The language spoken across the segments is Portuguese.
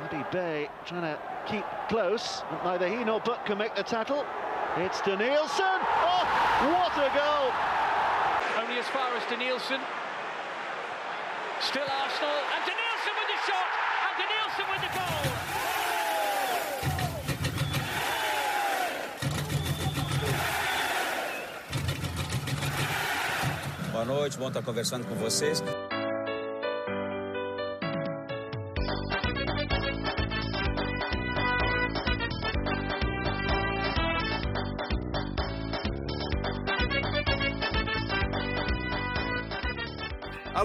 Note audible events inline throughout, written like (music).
Eddie Bay trying to keep close. But neither he nor Buck can make the tackle. It's Danielson. Oh, what a goal! Only as far as Danielson. Still Arsenal. And Danielson with the shot. And Danielson with the goal. Boa noite, bom estar conversando com vocês.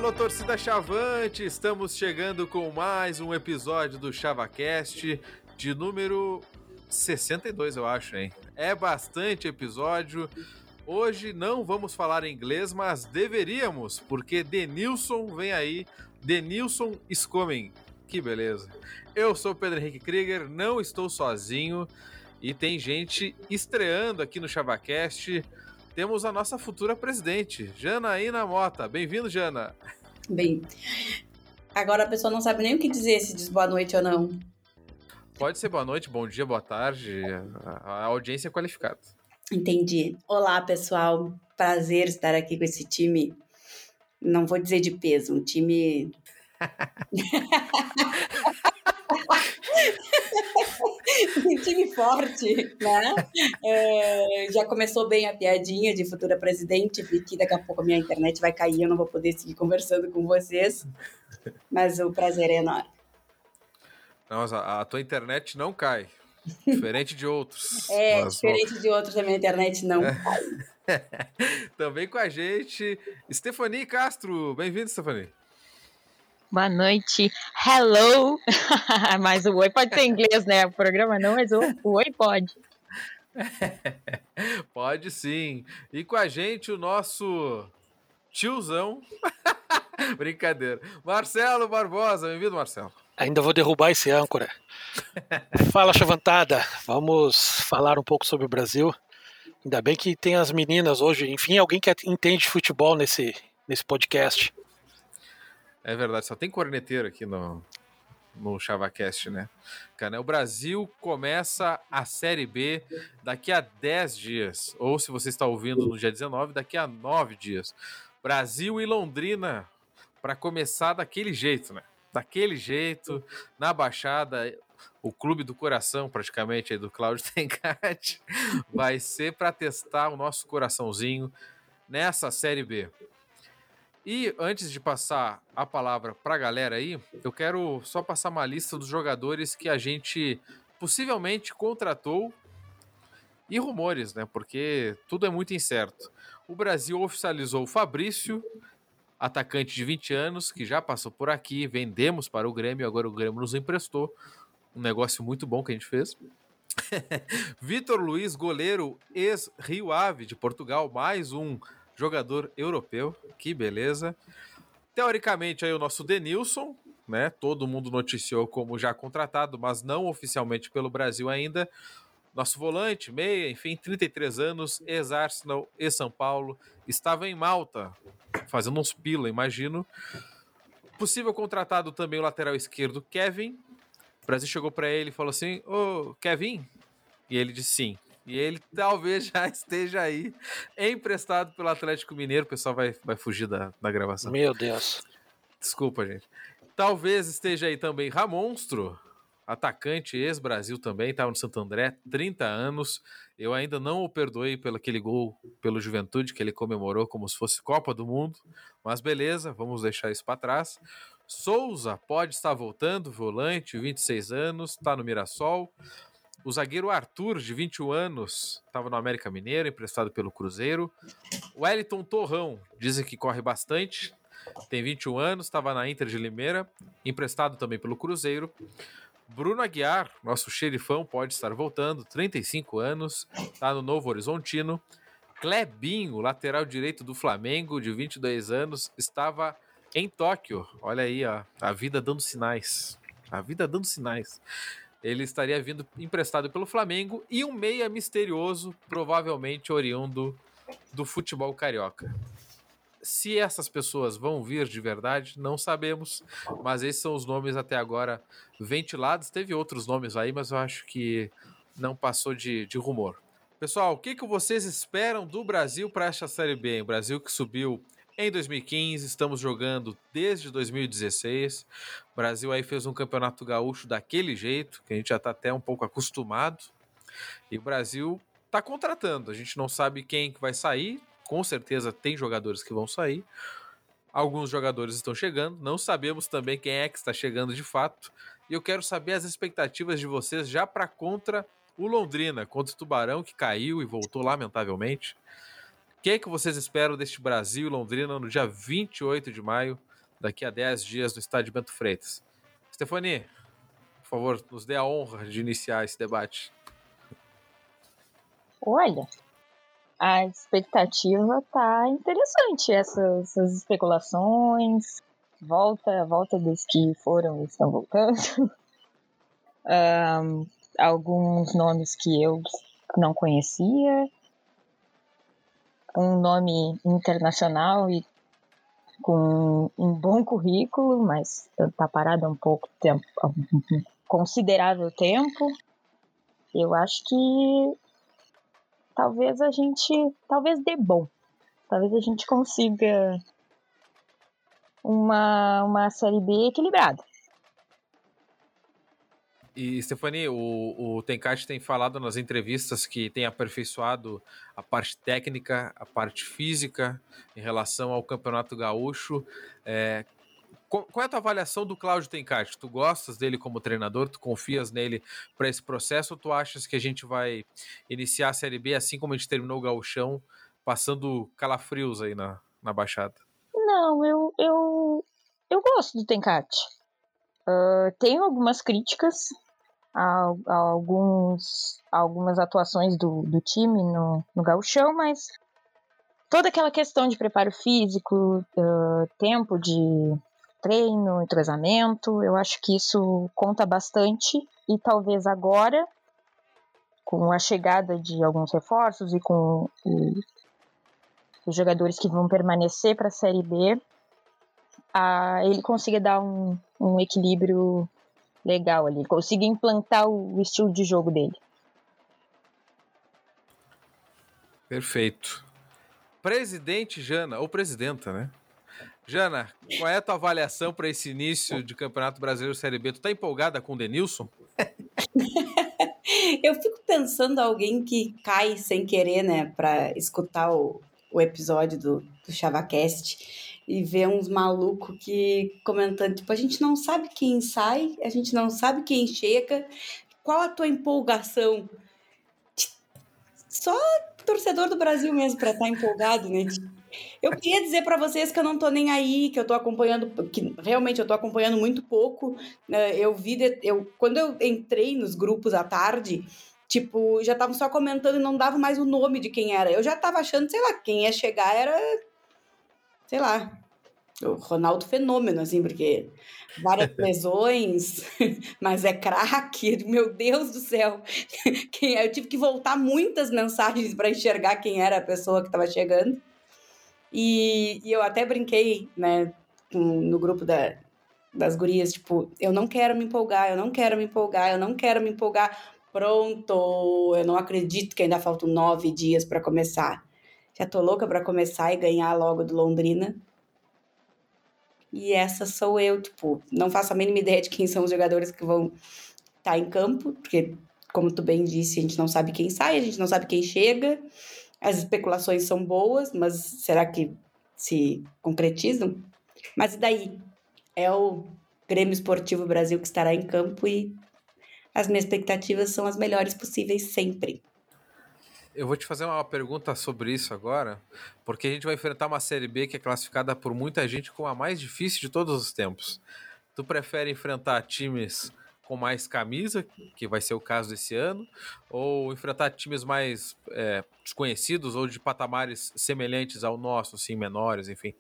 Alô, torcida Chavante! Estamos chegando com mais um episódio do ChavaCast de número 62, eu acho, hein? É bastante episódio. Hoje não vamos falar inglês, mas deveríamos, porque Denilson vem aí. Denilson is coming. Que beleza. Eu sou Pedro Henrique Krieger, não estou sozinho e tem gente estreando aqui no ChavaCast temos a nossa futura presidente, Janaína Mota. Bem-vindo, Jana. Bem, agora a pessoa não sabe nem o que dizer se diz boa noite ou não. Pode ser boa noite, bom dia, boa tarde. A audiência é qualificada. Entendi. Olá, pessoal. Prazer estar aqui com esse time. Não vou dizer de peso, um time. (laughs) (laughs) um time forte, né? É, já começou bem a piadinha de futura presidente, porque daqui a pouco a minha internet vai cair, eu não vou poder seguir conversando com vocês. Mas o prazer é enorme. Mas a, tua internet não cai. (laughs) Diferente de outros. É, mas, diferente bom. de outros, a minha internet não cai. (laughs) Também com a gente, Stephanie Castro. Bem-vindo, Stephanie. Boa noite. Hello. (laughs) mas o oi pode ser inglês, né? O programa não, mas o, o oi pode. (laughs) pode sim. E com a gente o nosso tiozão. (laughs) Brincadeira. Marcelo Barbosa. Bem-vindo, Marcelo. Ainda vou derrubar esse âncora. Fala, chavantada. Vamos falar um pouco sobre o Brasil. Ainda bem que tem as meninas hoje. Enfim, alguém que entende futebol nesse, nesse podcast. É verdade, só tem corneteiro aqui no, no ChavaCast, né? Cara, o Brasil começa a Série B daqui a 10 dias. Ou se você está ouvindo no dia 19, daqui a 9 dias. Brasil e Londrina para começar daquele jeito, né? Daquele jeito, na Baixada, o clube do coração, praticamente, aí do Cláudio (laughs) Tencati, vai ser para testar o nosso coraçãozinho nessa Série B. E antes de passar a palavra para a galera aí, eu quero só passar uma lista dos jogadores que a gente possivelmente contratou e rumores, né? Porque tudo é muito incerto. O Brasil oficializou o Fabrício, atacante de 20 anos, que já passou por aqui, vendemos para o Grêmio, agora o Grêmio nos emprestou. Um negócio muito bom que a gente fez. (laughs) Vitor Luiz, goleiro ex-Rio Ave de Portugal, mais um jogador europeu. Que beleza. Teoricamente, aí o nosso Denilson, né? Todo mundo noticiou como já contratado, mas não oficialmente pelo Brasil ainda. Nosso volante, meia, enfim, 33 anos, ex-Arsenal, ex-São Paulo, estava em Malta, fazendo uns pila, imagino. Possível contratado também o lateral esquerdo, Kevin. O Brasil chegou para ele e falou assim: Ô, Kevin? E ele disse sim. E ele talvez já (laughs) esteja aí emprestado pelo Atlético Mineiro. O pessoal vai, vai fugir da, da gravação. Meu Deus. Desculpa, gente. Talvez esteja aí também Ramonstro, atacante ex-Brasil também, estava no Santo André, 30 anos. Eu ainda não o perdoei pelo aquele gol pelo Juventude que ele comemorou como se fosse Copa do Mundo. Mas beleza, vamos deixar isso para trás. Souza pode estar voltando, volante, 26 anos, está no Mirassol. O zagueiro Arthur, de 21 anos, estava no América Mineiro, emprestado pelo Cruzeiro. O Wellington Torrão, dizem que corre bastante, tem 21 anos, estava na Inter de Limeira, emprestado também pelo Cruzeiro. Bruno Aguiar, nosso xerifão, pode estar voltando, 35 anos, está no Novo Horizontino. Clebinho, lateral direito do Flamengo, de 22 anos, estava em Tóquio. Olha aí, ó, a vida dando sinais. A vida dando sinais ele estaria vindo emprestado pelo Flamengo e um meia misterioso, provavelmente oriundo do futebol carioca. Se essas pessoas vão vir de verdade, não sabemos, mas esses são os nomes até agora ventilados. Teve outros nomes aí, mas eu acho que não passou de, de rumor. Pessoal, o que, que vocês esperam do Brasil para esta Série B? O Brasil que subiu em 2015, estamos jogando desde 2016. O Brasil aí fez um campeonato gaúcho daquele jeito, que a gente já está até um pouco acostumado. E o Brasil está contratando. A gente não sabe quem que vai sair. Com certeza tem jogadores que vão sair. Alguns jogadores estão chegando. Não sabemos também quem é que está chegando de fato. E eu quero saber as expectativas de vocês já para contra o Londrina contra o Tubarão, que caiu e voltou lamentavelmente. Que que vocês esperam deste Brasil e Londrina no dia 28 de maio, daqui a 10 dias, no estádio Bento Freitas? Stefani, por favor, nos dê a honra de iniciar esse debate. Olha, a expectativa tá interessante, essas, essas especulações, volta, volta dos que foram e estão voltando. (laughs) um, alguns nomes que eu não conhecia, um nome internacional e com um bom currículo, mas está parado há um pouco tempo, um considerável tempo. Eu acho que talvez a gente, talvez dê bom, talvez a gente consiga uma, uma série B equilibrada. E, Stefani, o, o Tencate tem falado nas entrevistas que tem aperfeiçoado a parte técnica, a parte física em relação ao Campeonato Gaúcho. É, qual, é a tua avaliação do Cláudio Tencate? Tu gostas dele como treinador? Tu confias nele para esse processo? Ou tu achas que a gente vai iniciar a Série B assim como a gente terminou o Gauchão, passando calafrios aí na, na Baixada? Não, eu, eu, eu gosto do Tencate. Uh, tenho algumas críticas a, a alguns, algumas atuações do, do time no, no gauchão, mas toda aquela questão de preparo físico, uh, tempo de treino, entrosamento, eu acho que isso conta bastante. E talvez agora, com a chegada de alguns reforços e com os jogadores que vão permanecer para a Série B, a, ele consiga dar um, um equilíbrio legal ali. Ele implantar o estilo de jogo dele. Perfeito. Presidente Jana, ou presidenta, né? Jana, qual é a tua avaliação para esse início de Campeonato Brasileiro Série B? Tu tá empolgada com o Denilson? (laughs) Eu fico pensando alguém que cai sem querer, né, para escutar o, o episódio do, do ChavaCast e ver uns malucos que comentando, tipo, a gente não sabe quem sai, a gente não sabe quem chega, qual a tua empolgação? Só torcedor do Brasil mesmo para estar tá empolgado, né? Eu queria dizer para vocês que eu não tô nem aí, que eu tô acompanhando, que realmente eu tô acompanhando muito pouco. Né? Eu vi, eu, quando eu entrei nos grupos à tarde, tipo, já estavam só comentando e não dava mais o nome de quem era. Eu já tava achando, sei lá, quem ia chegar era sei lá, o Ronaldo fenômeno, assim, porque várias (laughs) lesões, (laughs) mas é craque, meu Deus do céu. (laughs) Quem, é? eu tive que voltar muitas mensagens para enxergar quem era a pessoa que estava chegando. E, e, eu até brinquei, né, no grupo da, das gurias, tipo, eu não quero me empolgar, eu não quero me empolgar, eu não quero me empolgar. Pronto, eu não acredito que ainda faltam nove dias para começar. Já tô louca para começar e ganhar logo do Londrina. E essa sou eu, tipo, não faço a mínima ideia de quem são os jogadores que vão estar tá em campo, porque, como tu bem disse, a gente não sabe quem sai, a gente não sabe quem chega. As especulações são boas, mas será que se concretizam? Mas e daí? É o Grêmio Esportivo Brasil que estará em campo e as minhas expectativas são as melhores possíveis sempre. Eu vou te fazer uma pergunta sobre isso agora, porque a gente vai enfrentar uma Série B que é classificada por muita gente como a mais difícil de todos os tempos. Tu prefere enfrentar times com mais camisa, que vai ser o caso desse ano, ou enfrentar times mais é, desconhecidos ou de patamares semelhantes ao nosso, assim, menores, enfim?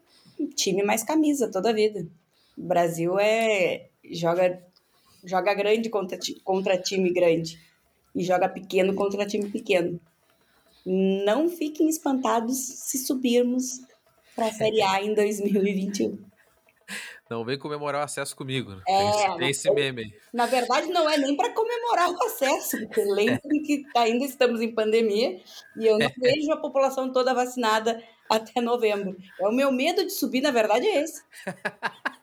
Time mais camisa toda a vida. O Brasil é joga joga grande contra, contra time grande e joga pequeno contra time pequeno. Não fiquem espantados se subirmos para a Série A em 2021. Não vem comemorar o acesso comigo. Né? É, tem, esse, meme aí. Na verdade, não é nem para comemorar o acesso, porque lembrem que ainda estamos em pandemia e eu não vejo a população toda vacinada até novembro. É o meu medo de subir, na verdade, é esse. (laughs)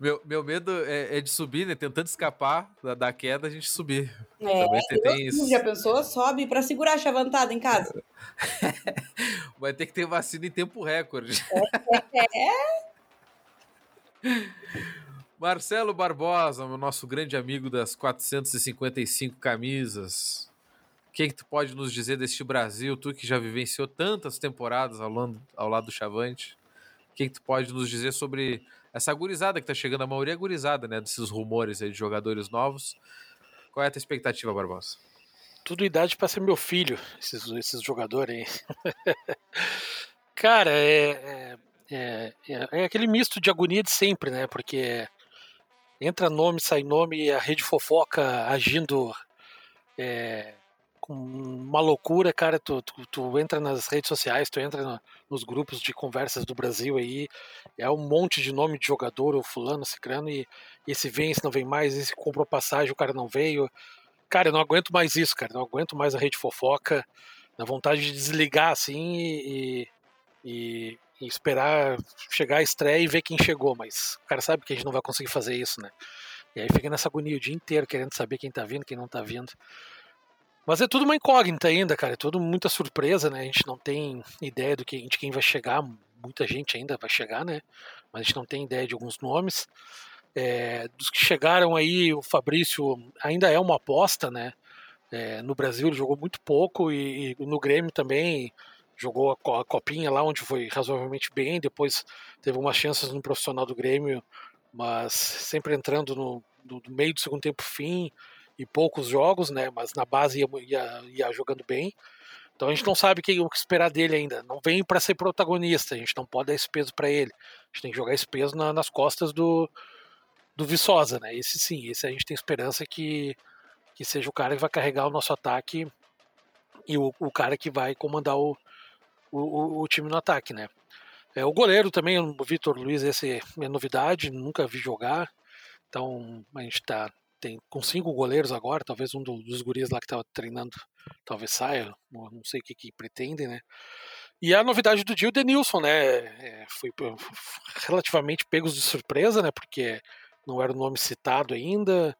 meu, meu medo é, é, de subir, né? Tentando escapar da, da queda, a gente subir. É, Também você tem isso. Já pensou? Sobe para segurar a chavantada em casa. (laughs) Vai ter que ter vacina em tempo recorde. É. é. (laughs) Marcelo Barbosa, o nosso grande amigo das 455 camisas. O que, que tu pode nos dizer deste Brasil? Tu que já vivenciou tantas temporadas ao lado, ao lado do Chavante. O que, que tu pode nos dizer sobre essa gurizada que tá chegando? A maioria é gurizada, né? Desses rumores aí de jogadores novos. Qual é a tua expectativa, Barbosa? Tudo idade para ser meu filho, esses, esses jogadores aí. (laughs) Cara, é, é, é, é, aquele misto de agonia de sempre, né? Porque entra nome, sai nome, a rede fofoca agindo é, uma loucura, cara. Tu, tu, tu, entra nas redes sociais, tu entra no, nos grupos de conversas do Brasil aí, é um monte de nome de jogador, o fulano, cicrano, e esse vem, esse não vem mais, esse comprou passagem, o cara não veio. Cara, eu não aguento mais isso, cara. Não aguento mais a rede fofoca. Na vontade de desligar assim e, e, e, esperar chegar a estreia e ver quem chegou. Mas o cara sabe que a gente não vai conseguir fazer isso, né? E aí fica nessa agonia o dia inteiro, querendo saber quem tá vindo, quem não tá vindo. Mas é tudo uma incógnita ainda, cara. É tudo muita surpresa, né? A gente não tem ideia do que, de quem vai chegar. Muita gente ainda vai chegar, né? Mas a gente não tem ideia de alguns nomes. É, dos que chegaram aí, o Fabrício ainda é uma aposta, né? É, no Brasil ele jogou muito pouco e, e, no Grêmio também jogou a, a copinha lá onde foi razoavelmente bem. Depois teve umas chances no profissional do Grêmio, mas sempre entrando no, no, no meio do segundo tempo fim e poucos jogos, né? Mas na base ia, ia, ia jogando bem. Então a gente não sabe o que esperar dele ainda. Não vem para ser protagonista. A gente não pode dar esse peso para ele. A gente tem que jogar esse peso na, nas costas do, do Viçosa, né? Esse sim, esse a gente tem esperança que, que seja o cara que vai carregar o nosso ataque e o, o cara que vai comandar o, o, o, time no ataque, né? É, o goleiro também, o Vitor Luiz, esse é novidade, nunca vi jogar. Então a gente tá tem com cinco goleiros agora, talvez um dos guris lá que estava treinando talvez saia, não sei o que, que pretendem, né? E a novidade do dia, o Denilson, né? É, foi relativamente pegos de surpresa, né? Porque não era o nome citado ainda,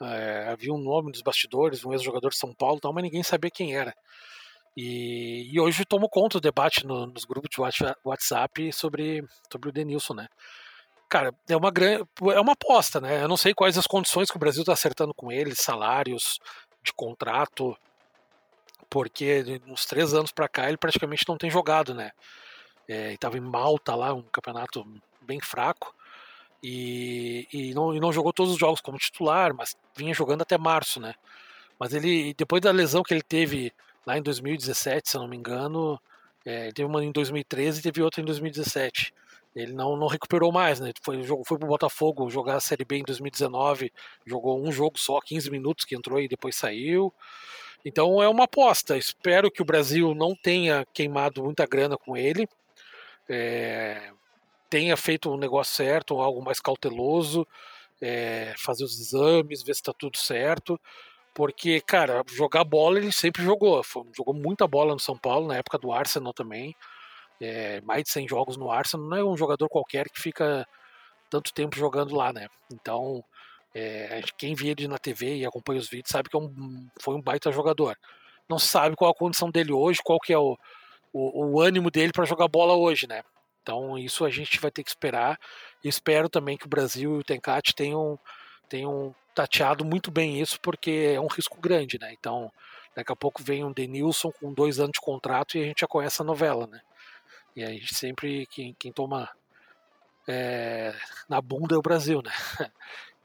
é, havia um nome dos bastidores, um ex-jogador de São Paulo, tal, mas ninguém sabia quem era. E, e hoje tomou conta do debate no, nos grupos de WhatsApp sobre, sobre o Denilson, né? Cara, é uma grande, é uma aposta, né? Eu não sei quais as condições que o Brasil está acertando com ele, salários de contrato, porque uns três anos para cá ele praticamente não tem jogado, né? É, estava em Malta lá, um campeonato bem fraco. E, e, não, e não jogou todos os jogos como titular, mas vinha jogando até março, né? Mas ele, depois da lesão que ele teve lá em 2017, se eu não me engano, é, teve uma em 2013 e teve outra em 2017 ele não, não recuperou mais, né? Foi, foi pro Botafogo jogar a Série B em 2019, jogou um jogo só, 15 minutos, que entrou e depois saiu. Então é uma aposta. Espero que o Brasil não tenha queimado muita grana com ele, é, tenha feito um negócio certo, algo mais cauteloso, é, fazer os exames, ver se está tudo certo. Porque, cara, jogar bola ele sempre jogou. Jogou muita bola no São Paulo, na época do Arsenal também é, mais de 100 jogos no Arsenal, não é um jogador qualquer que fica tanto tempo jogando lá, né? Então, é, quem vê ele na TV e acompanha os vídeos sabe que é um, foi um baita jogador. Não sabe qual a condição dele hoje, qual que é o, o, o ânimo dele para jogar bola hoje, né? Então, isso a gente vai ter que esperar. Espero também que o Brasil e o Tencate tenham, tenham tateado muito bem isso, porque é um risco grande, né? Então, daqui a pouco vem um Denilson com dois anos de contrato e a gente já conhece a novela, né? E a gente sempre, quem, quem toma é, na bunda é o Brasil, né? (laughs)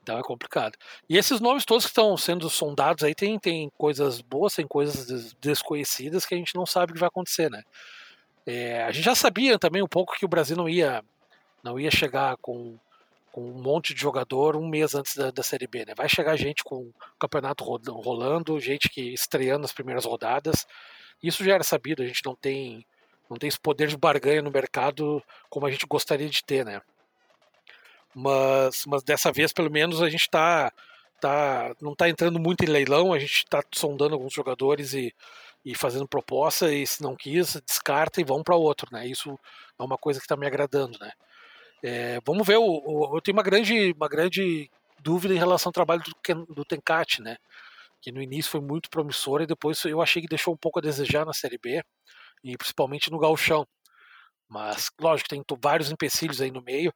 Então é complicado. E esses nomes todos que estão sendo sondados aí tem, tem coisas boas, tem coisas desconhecidas que a gente não sabe o que vai acontecer, né? É, a gente já sabia também um pouco que o Brasil não ia, não ia chegar com, com um monte de jogador um mês antes da, da Série B, né? Vai chegar gente com o campeonato rolando, gente que estreando nas primeiras rodadas. Isso já era sabido, a gente não tem não tem esse poder de barganha no mercado como a gente gostaria de ter, né? Mas, mas dessa vez, pelo menos, a gente tá, tá, não está entrando muito em leilão, a gente está sondando alguns jogadores e, e fazendo proposta, e se não quis, descarta e vão para outro, né? Isso é uma coisa que está me agradando, né? É, vamos ver, o, o, eu tenho uma grande, uma grande dúvida em relação ao trabalho do, do Tencate, né? Que no início foi muito promissor e depois eu achei que deixou um pouco a desejar na Série B e principalmente no gauchão. Mas, lógico, tem vários empecilhos aí no meio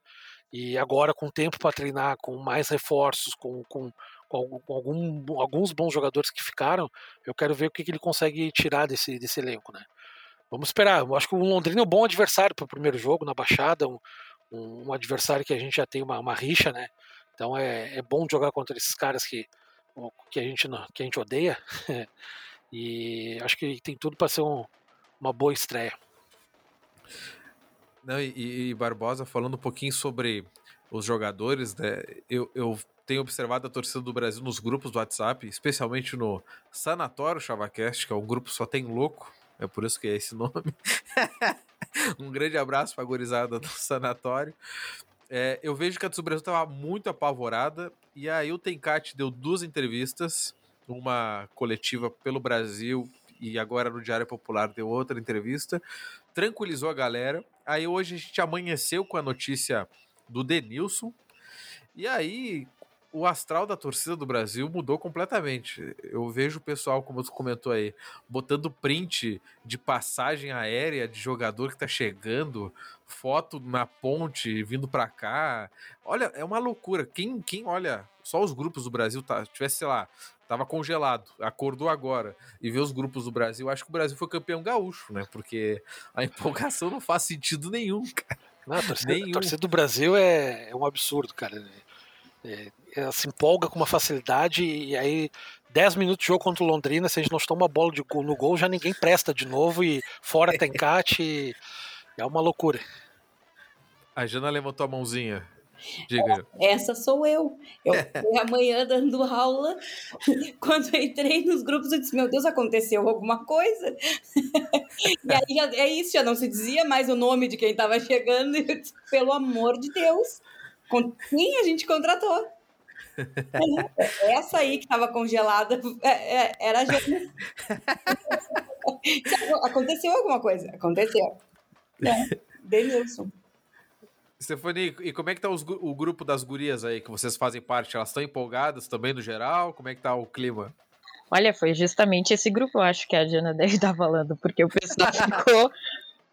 e agora com tempo para treinar, com mais reforços, com, com, com, algum, alguns bons jogadores que ficaram, eu quero ver o que, que ele consegue tirar desse, desse elenco, né? Vamos esperar. Eu acho que o Londrina é um bom adversário para o primeiro jogo na Baixada, um, um, adversário que a gente já tem uma, uma rixa, né? Então é, é bom jogar contra esses caras que, que, a, gente, que a gente odeia. (laughs) e acho que tem tudo para ser um, uma boa estreia. Não, e, e, Barbosa, falando um pouquinho sobre os jogadores, né? Eu, eu tenho observado a torcida do Brasil nos grupos do WhatsApp, especialmente no Sanatório Chavacast, que é um grupo só tem louco, é por isso que é esse (laughs) nome. (laughs) um grande abraço para do Sanatório. É, eu vejo que a do Brasil estava muito apavorada, e aí o Tencate deu duas entrevistas, uma coletiva pelo Brasil e agora no Diário Popular deu outra entrevista, tranquilizou a galera. Aí hoje a gente amanheceu com a notícia do Denilson. E aí o astral da torcida do Brasil mudou completamente. Eu vejo o pessoal, como você comentou aí, botando print de passagem aérea de jogador que tá chegando, foto na ponte vindo para cá. Olha, é uma loucura. Quem, quem olha só os grupos do Brasil, tá, tivesse, sei lá, tava congelado, acordou agora e vê os grupos do Brasil, acho que o Brasil foi campeão gaúcho, né? Porque a (laughs) empolgação não faz sentido nenhum, cara. Não, a, torcida, nenhum. a torcida do Brasil é, é um absurdo, cara. É, ela se empolga com uma facilidade e aí 10 minutos de jogo contra o Londrina, se a gente não toma uma bola de gol no gol, já ninguém presta de novo e fora tem (laughs) cate. é uma loucura. A Jana levantou a mãozinha. Diga. Essa sou eu. Eu (laughs) fui amanhã dando aula. (laughs) Quando eu entrei nos grupos, eu disse: Meu Deus, aconteceu alguma coisa? (laughs) e aí já, é isso, já não se dizia mais o nome de quem estava chegando. E eu disse, Pelo amor de Deus, quem a gente contratou? Essa aí que estava congelada é, é, era a gente. Aconteceu alguma coisa? Aconteceu. É, Denilson. Stefani, e como é que tá os, o grupo das gurias aí que vocês fazem parte? Elas estão empolgadas também no geral? Como é que tá o clima? Olha, foi justamente esse grupo, eu acho que a Diana (laughs) deve estar falando, porque o pessoal (laughs) ficou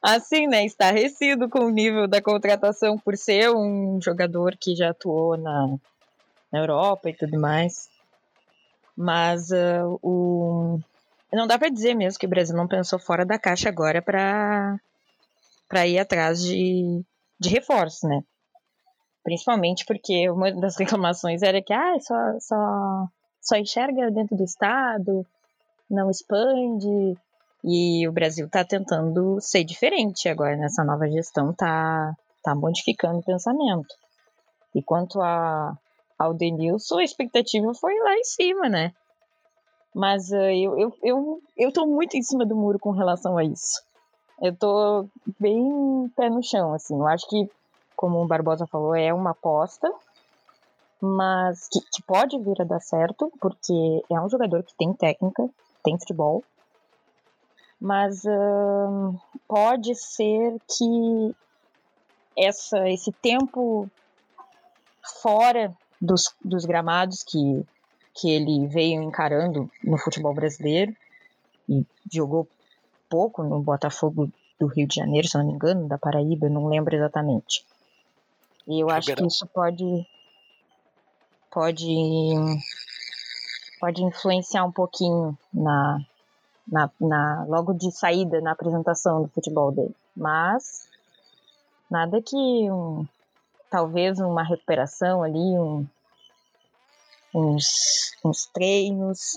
assim, né, estarrecido com o nível da contratação por ser um jogador que já atuou na, na Europa e tudo mais. Mas uh, o não dá para dizer mesmo que o Brasil não pensou fora da caixa agora para para ir atrás de de reforço, né? Principalmente porque uma das (laughs) reclamações era que ah, só, só, só enxerga dentro do Estado, não expande. E o Brasil está tentando ser diferente agora nessa nova gestão, tá, tá modificando o pensamento. E quanto a, ao Denilson, a expectativa foi lá em cima, né? Mas uh, eu, eu, eu, eu muito em cima do muro com relação a isso eu tô bem pé no chão, assim. Eu acho que, como o Barbosa falou, é uma aposta, mas que, que pode vir a dar certo, porque é um jogador que tem técnica, tem futebol, mas uh, pode ser que essa, esse tempo fora dos, dos gramados que, que ele veio encarando no futebol brasileiro e jogou pouco no Botafogo do Rio de Janeiro, se não me engano, da Paraíba, não lembro exatamente. E eu acho que isso pode pode pode influenciar um pouquinho na, na, na logo de saída na apresentação do futebol dele. Mas nada que um, talvez uma recuperação ali, um, uns, uns treinos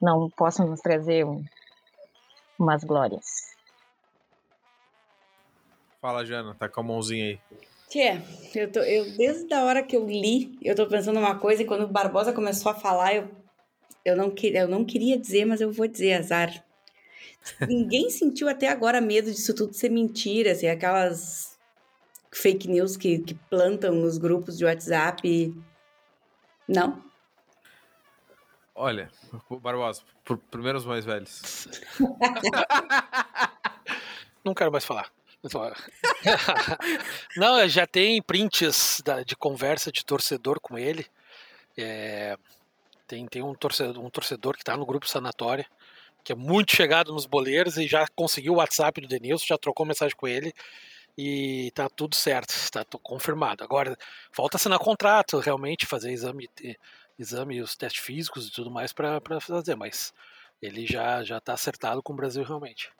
não possam nos trazer um, umas glórias. Fala, Jana, tá com a mãozinha aí. Tia, eu, tô, eu desde a hora que eu li, eu tô pensando uma coisa e quando o Barbosa começou a falar, eu, eu, não, que, eu não queria dizer, mas eu vou dizer, azar. ninguém sentiu até agora medo disso tudo ser mentira, assim, aquelas fake news que, que plantam nos grupos de WhatsApp. Não? Olha, Barbosa, por, primeiro os mais velhos. (laughs) Não quero mais falar. (laughs) Não, já tem prints de conversa de torcedor com ele. É, tem, tem um torcedor, um torcedor que está no grupo sanatório, que é muito chegado nos boleiros e já conseguiu o WhatsApp do Denilson, já trocou mensagem com ele e tá tudo certo, está confirmado. Agora, falta assinar contrato, realmente, fazer exame, exame os testes físicos e tudo mais para fazer, mas ele já já está acertado com o Brasil realmente.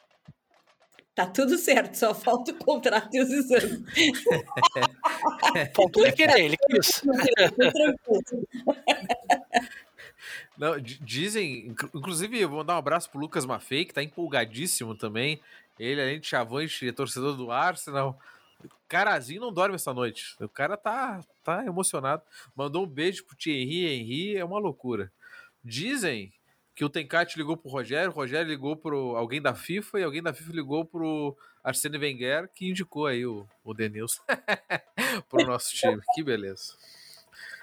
Tá tudo certo, só falta o contrato e os exames. (laughs) Faltou ele querer, ele quis. Não, dizem, inclusive, eu vou dar um abraço pro Lucas Maffei, que tá empolgadíssimo também. Ele, além de chavante, é torcedor do Arsenal. Carazinho não dorme essa noite. O cara tá, tá emocionado. Mandou um beijo pro Thierry Henry, é uma loucura. Dizem que o Tencate ligou pro Rogério, o Rogério ligou pro alguém da FIFA e alguém da FIFA ligou pro Arsene Wenger, que indicou aí o, o Denilson (laughs) pro nosso time. Que beleza.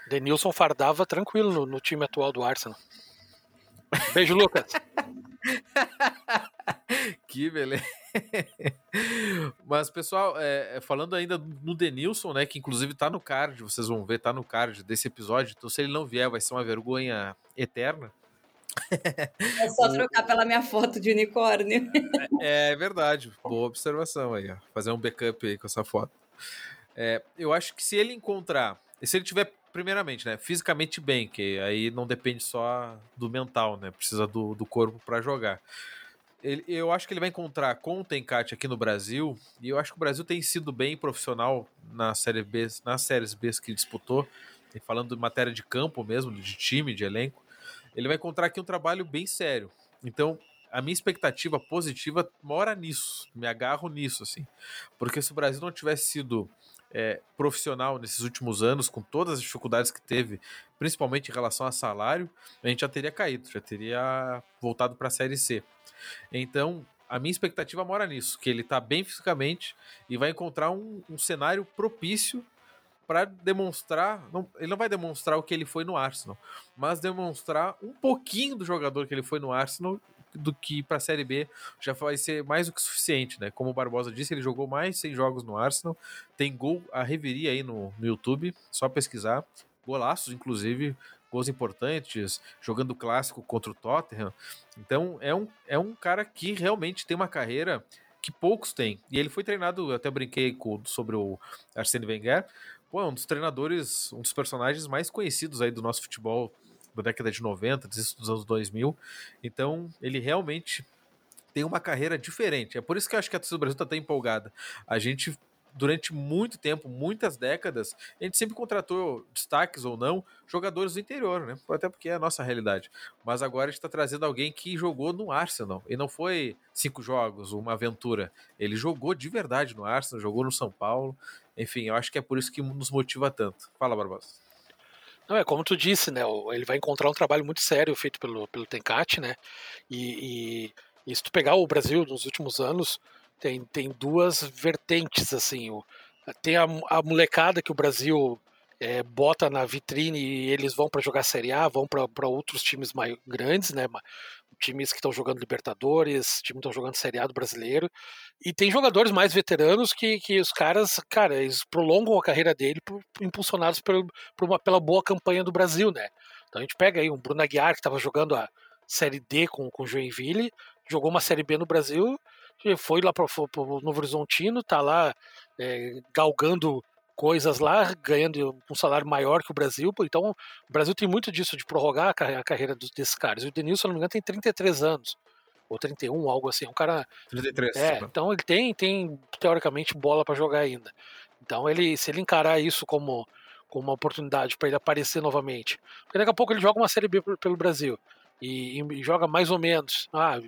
Denilson fardava tranquilo no, no time atual do Arsenal. Beijo, Lucas. (laughs) que beleza. (laughs) Mas, pessoal, é, é, falando ainda no Denilson, né? Que inclusive tá no card, vocês vão ver, tá no card desse episódio. Então, se ele não vier, vai ser uma vergonha eterna. É só (laughs) trocar pela minha foto de unicórnio. É, é verdade. Boa observação aí, ó. Fazer um backup aí com essa foto. É, eu acho que se ele encontrar, se ele tiver, primeiramente, né, fisicamente bem, que aí não depende só do mental, né, precisa do, do corpo para jogar. Ele, eu acho que ele vai encontrar com o Tencate aqui no Brasil, e eu acho que o Brasil tem sido bem profissional na série B, nas séries B que disputou, falando de matéria de campo mesmo, de time, de elenco ele vai encontrar aqui um trabalho bem sério. Então, a minha expectativa positiva mora nisso, me agarro nisso, assim. Porque se o Brasil não tivesse sido é, profissional nesses últimos anos, com todas as dificuldades que teve, principalmente em relação a salário, a gente já teria caído, já teria voltado para a Série C. Então, a minha expectativa mora nisso, que ele está bem fisicamente e vai encontrar um, um cenário propício para demonstrar, não, ele não vai demonstrar o que ele foi no Arsenal, mas demonstrar um pouquinho do jogador que ele foi no Arsenal do que para a Série B já vai ser mais do que suficiente, né? Como o Barbosa disse, ele jogou mais 100 jogos no Arsenal, tem gol a reveria aí no, no YouTube, só pesquisar, golaços inclusive, gols importantes, jogando clássico contra o Tottenham. Então é um, é um cara que realmente tem uma carreira que poucos têm. E ele foi treinado, até brinquei com, sobre o Arsene Wenger, pô, é um dos treinadores, um dos personagens mais conhecidos aí do nosso futebol da década de 90, dos anos 2000. Então, ele realmente tem uma carreira diferente. É por isso que eu acho que a torcida do Brasil está tão empolgada. A gente durante muito tempo, muitas décadas, a gente sempre contratou, destaques ou não, jogadores do interior, né? Até porque é a nossa realidade. Mas agora a gente está trazendo alguém que jogou no Arsenal. E não foi cinco jogos, uma aventura. Ele jogou de verdade no Arsenal, jogou no São Paulo. Enfim, eu acho que é por isso que nos motiva tanto. Fala, Barbosa. Não, é como tu disse, né? Ele vai encontrar um trabalho muito sério feito pelo, pelo Tencate, né? E, e, e se tu pegar o Brasil nos últimos anos, tem, tem duas vertentes, assim. O, tem a, a molecada que o Brasil é, bota na vitrine e eles vão para jogar Série A, vão para outros times mais grandes, né? Times que estão jogando Libertadores, times que estão jogando Série A do brasileiro. E tem jogadores mais veteranos que, que os caras, cara, eles prolongam a carreira dele por, impulsionados por, por uma, pela boa campanha do Brasil, né? Então a gente pega aí um Bruno Aguiar que estava jogando a Série D com, com o Joinville, jogou uma Série B no Brasil foi lá para o Novo Horizontino, tá lá é, galgando coisas lá, ganhando um salário maior que o Brasil. Então, o Brasil tem muito disso de prorrogar a carreira, a carreira desses caras. E o Denilson, se não me engano, tem 33 anos. Ou 31, algo assim. É um cara. 33. É, então ele tem, tem teoricamente, bola para jogar ainda. Então, ele, se ele encarar isso como, como uma oportunidade para ele aparecer novamente. Porque daqui a pouco ele joga uma Série B pelo Brasil. E, e joga mais ou menos. Ah,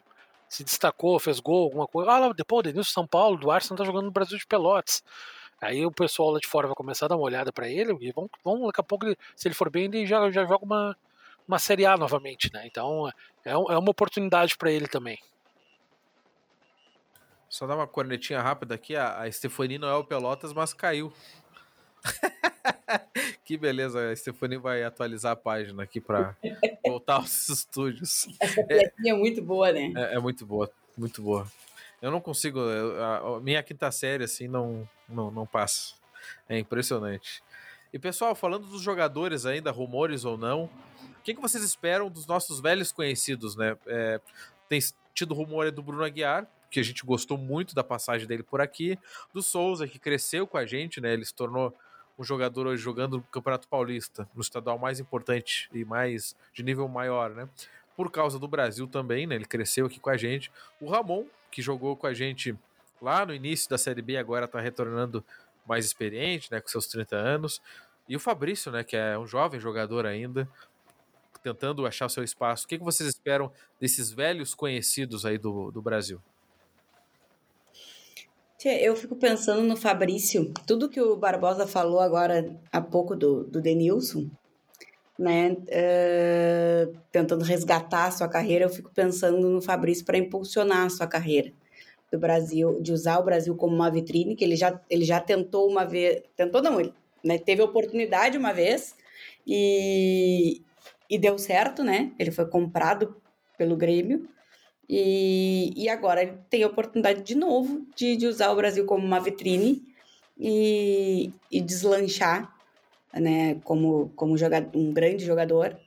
se destacou, fez gol, alguma coisa. Ah, depois o Denilson São Paulo, do Arsenal, tá jogando no Brasil de Pelotas. Aí o pessoal lá de fora vai começar a dar uma olhada para ele e vão, vão, daqui a pouco, se ele for bem, ele já, já joga uma, uma Série A novamente, né? Então é, é uma oportunidade para ele também. Só dar uma cornetinha rápida aqui. A, a Stefani não é o Pelotas, mas caiu. (laughs) que beleza. A Stefani vai atualizar a página aqui para voltar aos (laughs) estúdios. Essa piadinha é, é muito boa, né? É, é, muito boa, muito boa. Eu não consigo. a, a minha quinta série, assim, não, não, não passa. É impressionante. E pessoal, falando dos jogadores ainda, rumores ou não, o que, que vocês esperam dos nossos velhos conhecidos, né? É, tem tido rumor do Bruno Aguiar, que a gente gostou muito da passagem dele por aqui, do Souza, que cresceu com a gente, né? Ele se tornou um jogador hoje jogando no Campeonato Paulista, no estadual mais importante e mais de nível maior, né? Por causa do Brasil também, né? Ele cresceu aqui com a gente. O Ramon, que jogou com a gente lá no início da Série B, agora tá retornando mais experiente, né? Com seus 30 anos. E o Fabrício, né? Que é um jovem jogador ainda, tentando achar seu espaço. O que, que vocês esperam desses velhos conhecidos aí do, do Brasil? Eu fico pensando no Fabrício, tudo que o Barbosa falou agora há pouco do, do Denilson, né, uh, tentando resgatar a sua carreira, eu fico pensando no Fabrício para impulsionar a sua carreira do Brasil, de usar o Brasil como uma vitrine, que ele já, ele já tentou uma vez, tentou não, ele né, teve oportunidade uma vez e, e deu certo, né, ele foi comprado pelo Grêmio, e, e agora ele tem a oportunidade de novo de, de usar o Brasil como uma vitrine e, e deslanchar né, como, como jogador, um grande jogador.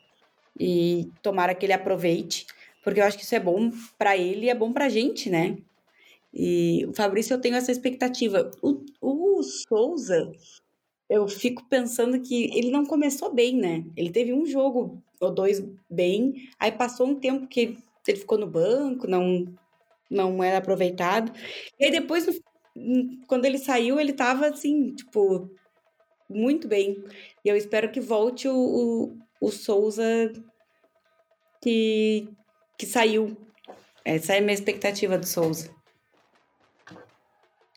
E tomara que ele aproveite, porque eu acho que isso é bom para ele e é bom para a gente, né? E o Fabrício, eu tenho essa expectativa. O, o Souza, eu fico pensando que ele não começou bem, né? Ele teve um jogo ou dois bem, aí passou um tempo que ele ficou no banco, não, não era aproveitado. E aí depois, quando ele saiu, ele tava assim, tipo, muito bem. E eu espero que volte o, o, o Souza que, que saiu. Essa é a minha expectativa do Souza.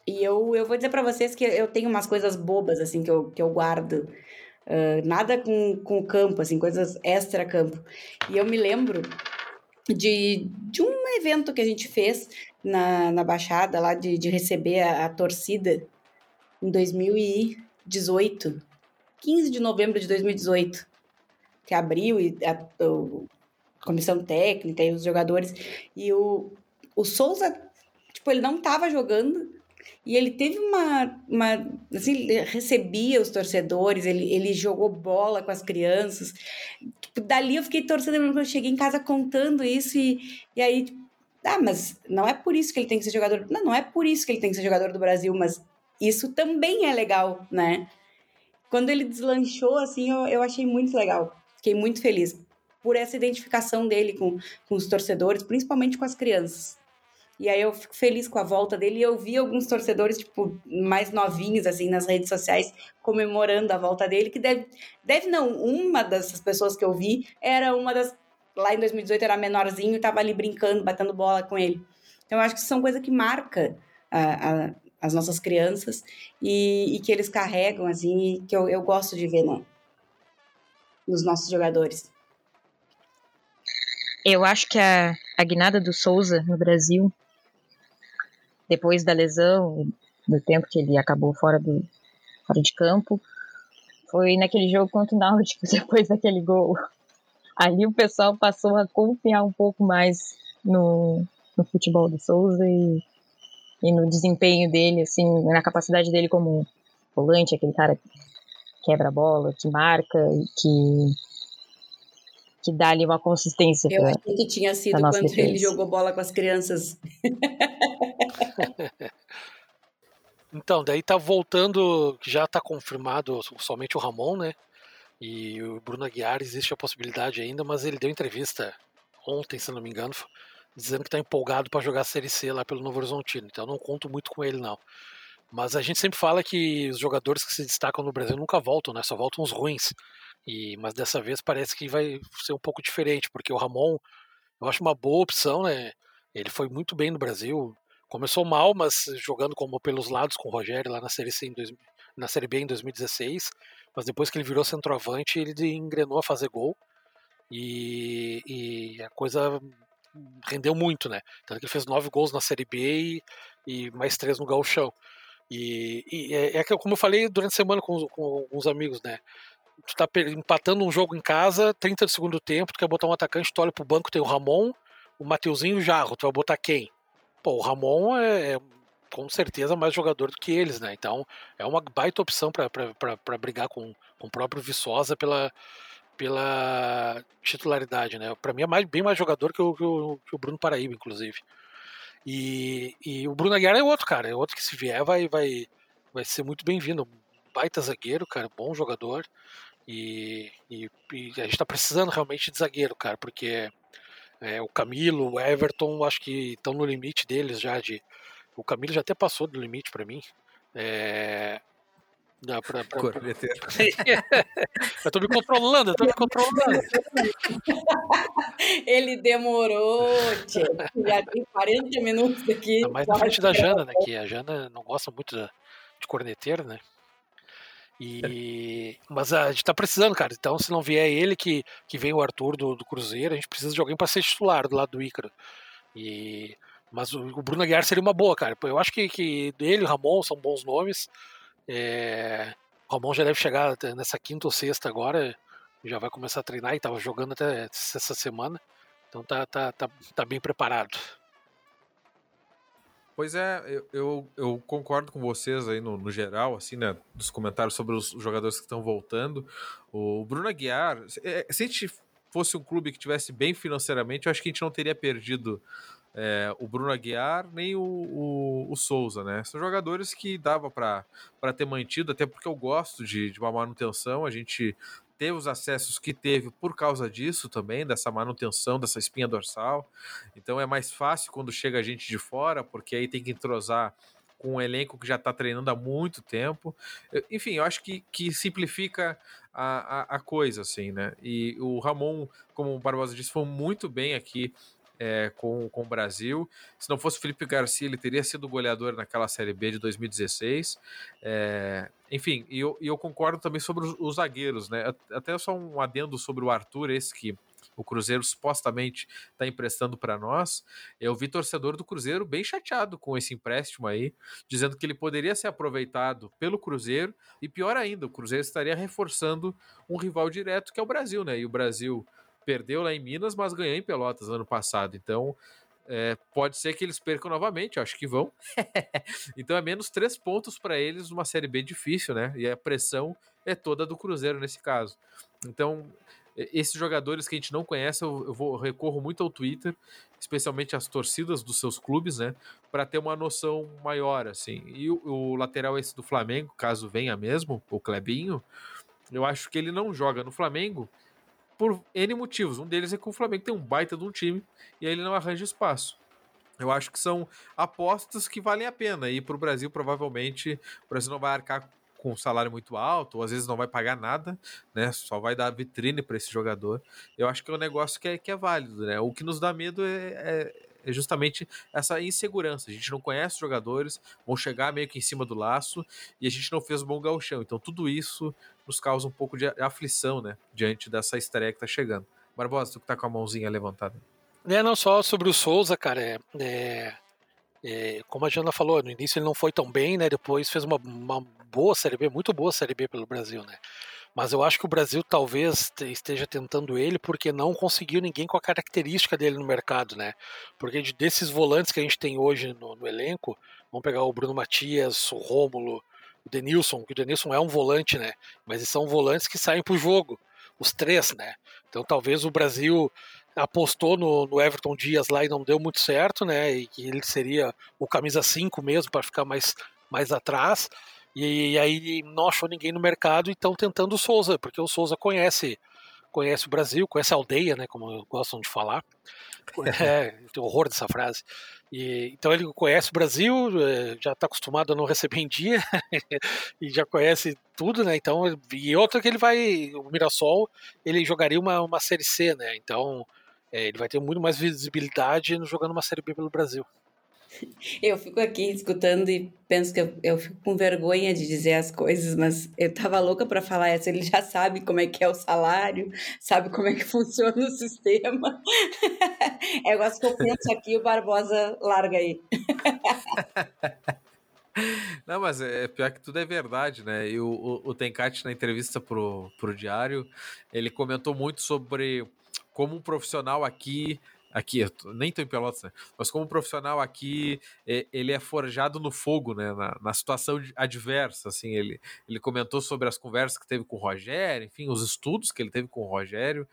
E eu, eu vou dizer para vocês que eu tenho umas coisas bobas, assim, que eu, que eu guardo. Uh, nada com, com campo, assim, coisas extra-campo. E eu me lembro de, de um evento que a gente fez na, na Baixada, lá de, de receber a, a torcida em 2018, 15 de novembro de 2018, que abriu e a, a comissão técnica e os jogadores. E o, o Souza, tipo, ele não estava jogando, e ele teve uma. uma assim, ele recebia os torcedores, ele, ele jogou bola com as crianças. Tipo, dali eu fiquei torcendo eu cheguei em casa contando isso, e, e aí, ah, mas não é por isso que ele tem que ser jogador. Não, não é por isso que ele tem que ser jogador do Brasil, mas isso também é legal, né? Quando ele deslanchou, assim, eu, eu achei muito legal. Fiquei muito feliz por essa identificação dele com, com os torcedores, principalmente com as crianças. E aí eu fico feliz com a volta dele. E eu vi alguns torcedores, tipo, mais novinhos, assim, nas redes sociais, comemorando a volta dele, que deve, deve não, uma dessas pessoas que eu vi era uma das. Lá em 2018 era menorzinho e tava ali brincando, batendo bola com ele. Então eu acho que são coisas que marca a, a, as nossas crianças e, e, que eles carregam, assim, que eu, eu gosto de ver né, nos nossos jogadores. Eu acho que a, a guinada do Souza no Brasil depois da lesão, no tempo que ele acabou fora, do, fora de campo, foi naquele jogo contra o Náutico, (laughs) depois daquele gol. Ali o pessoal passou a confiar um pouco mais no, no futebol do Souza e, e no desempenho dele, assim, na capacidade dele como volante, aquele cara que quebra a bola, que marca, que que dá ali uma consistência. Eu pra, achei que tinha sido quando defesa. ele jogou bola com as crianças. (laughs) então, daí tá voltando, já tá confirmado somente o Ramon, né? E o Bruno Aguiar existe a possibilidade ainda, mas ele deu entrevista ontem, se não me engano, dizendo que tá empolgado para jogar a Série C lá pelo Novo Horizontino. Então não conto muito com ele não. Mas a gente sempre fala que os jogadores que se destacam no Brasil nunca voltam, né? Só voltam os ruins. E, mas dessa vez parece que vai ser um pouco diferente, porque o Ramon, eu acho uma boa opção, né? Ele foi muito bem no Brasil. Começou mal, mas jogando como pelos lados com o Rogério lá na Série C em dois, na Série B em 2016. Mas depois que ele virou centroavante, ele engrenou a fazer gol. E, e a coisa rendeu muito, né? Tanto que ele fez nove gols na Série B e, e mais três no gauchão. E, e é, é, como eu falei durante a semana com, com alguns amigos, né? Tu tá empatando um jogo em casa, 30 do segundo tempo, tu quer botar um atacante, tu olha pro banco, tem o Ramon, o Mateuzinho e o Jarro, tu vai botar quem? Pô, o Ramon é, é com certeza mais jogador do que eles, né? Então é uma baita opção para brigar com, com o próprio Viçosa pela, pela titularidade, né? Para mim é mais, bem mais jogador que o, que o, que o Bruno Paraíba, inclusive. E, e, o Bruno Aguiar é outro, cara. É outro que se vier vai, vai, vai ser muito bem-vindo. Baita zagueiro, cara, bom jogador. E, e, e, a gente tá precisando realmente de zagueiro, cara, porque é, o Camilo, o Everton, acho que estão no limite deles já de. O Camilo já até passou do limite para mim. É, Dá pra, pra, pra... (laughs) eu tô me controlando, eu tô me controlando. (laughs) Ele demorou, tia. Já tem 40 minutos aqui. Tá mais na frente da Jana, né? Que a Jana não gosta muito de corneteiro, né? E... Mas a gente tá precisando, cara. Então, se não vier ele, que, que vem o Arthur do, do Cruzeiro, a gente precisa de alguém para ser titular do lado do Ícaro. E... Mas o, o Bruno Aguiar seria uma boa, cara. Eu acho que, que ele e o Ramon são bons nomes. É, o Ramon já deve chegar nessa quinta ou sexta agora, já vai começar a treinar e estava jogando até essa semana, então tá, tá, tá, tá bem preparado. Pois é, eu, eu, eu, concordo com vocês aí no, no, geral, assim, né, dos comentários sobre os jogadores que estão voltando. O Bruno Aguiar, se é, a gente fosse um clube que tivesse bem financeiramente, eu acho que a gente não teria perdido é, o Bruno Aguiar nem o, o, o, Souza, né? São jogadores que dava para ter mantido, até porque eu gosto de, de uma manutenção. A gente teve os acessos que teve por causa disso também, dessa manutenção, dessa espinha dorsal. Então é mais fácil quando chega a gente de fora, porque aí tem que entrosar com um elenco que já está treinando há muito tempo. Enfim, eu acho que, que simplifica a, a, a, coisa, assim, né? E o Ramon, como o Barbosa disse, foi muito bem aqui é, com, com o Brasil. Se não fosse o Felipe Garcia, ele teria sido goleador naquela Série B de 2016. É, enfim, e eu, e eu concordo também sobre os, os, zagueiros, né? Até só um adendo sobre o Arthur, esse que o Cruzeiro supostamente está emprestando para nós. Eu vi torcedor do Cruzeiro bem chateado com esse empréstimo aí, dizendo que ele poderia ser aproveitado pelo Cruzeiro e pior ainda, o Cruzeiro estaria reforçando um rival direto que é o Brasil, né? E o Brasil perdeu lá em Minas, mas ganhou em Pelotas ano passado. Então, é, pode ser que eles percam novamente, acho que vão. (laughs) então é menos três pontos para eles numa Série B difícil, né? E a pressão é toda do Cruzeiro nesse caso. Então, esses jogadores que a gente não conhece, eu, eu vou recorro muito ao Twitter, especialmente as torcidas dos seus clubes, né? Para ter uma noção maior, assim. E o, o lateral esse do Flamengo, caso venha mesmo, o Clebinho, eu acho que ele não joga no Flamengo por N motivos. Um deles é que o Flamengo tem um baita de um time e aí ele não arranja espaço. Eu acho que são apostas que valem a pena. E para o Brasil, provavelmente, o Brasil não vai arcar com um salário muito alto, ou às vezes não vai pagar nada, né? Só vai dar vitrine para esse jogador. Eu acho que é um negócio que é, que é válido, né? O que nos dá medo é, é, é justamente essa insegurança. A gente não conhece os jogadores, vão chegar meio que em cima do laço e a gente não fez bom galchão. Então tudo isso nos causa um pouco de aflição, né? Diante dessa estreia que tá chegando. Barbosa, tu que tá com a mãozinha levantada. É, não só sobre o Souza, cara, é, é, é, como a Jana falou, no início ele não foi tão bem, né? Depois fez uma, uma boa Série B, muito boa Série B pelo Brasil, né? Mas eu acho que o Brasil talvez esteja tentando ele porque não conseguiu ninguém com a característica dele no mercado, né? Porque desses volantes que a gente tem hoje no, no elenco, vamos pegar o Bruno Matias, o Rômulo, o Denilson, que o Denilson é um volante, né? Mas são volantes que saem pro jogo, os três, né? Então talvez o Brasil apostou no, no, Everton Dias lá e não deu muito certo, né? E que ele seria o camisa 5 mesmo para ficar mais, mais atrás. E, e, aí não achou ninguém no mercado e estão tentando o Souza, porque o Souza conhece conhece o Brasil, conhece a aldeia, né, como gostam de falar. É, tem horror dessa frase. E, então ele conhece o Brasil, é, já está acostumado a não receber em dia (laughs) e já conhece tudo, né? Então, e outra que ele vai, o Mirassol, ele jogaria uma, uma série C, né? Então é, ele vai ter muito mais visibilidade jogando uma série B pelo Brasil. (laughs) Eu fico aqui escutando e penso que eu, eu fico com vergonha de dizer as coisas, mas eu tava louca para falar essa. Ele já sabe como é que é o salário, sabe como é que (laughs) funciona o sistema. (laughs) É, gosto que eu penso aqui, o Barbosa larga aí. Não, mas é pior que tudo é verdade, né? E o, o, o Tencati, na entrevista pro, pro Diário, ele comentou muito sobre como um profissional aqui aqui, nem tô em Pelotas, né? Mas como profissional aqui, ele é forjado no fogo, né? Na, na, situação adversa, assim, ele, ele comentou sobre as conversas que teve com o Rogério, enfim, os estudos que ele teve com o Rogério,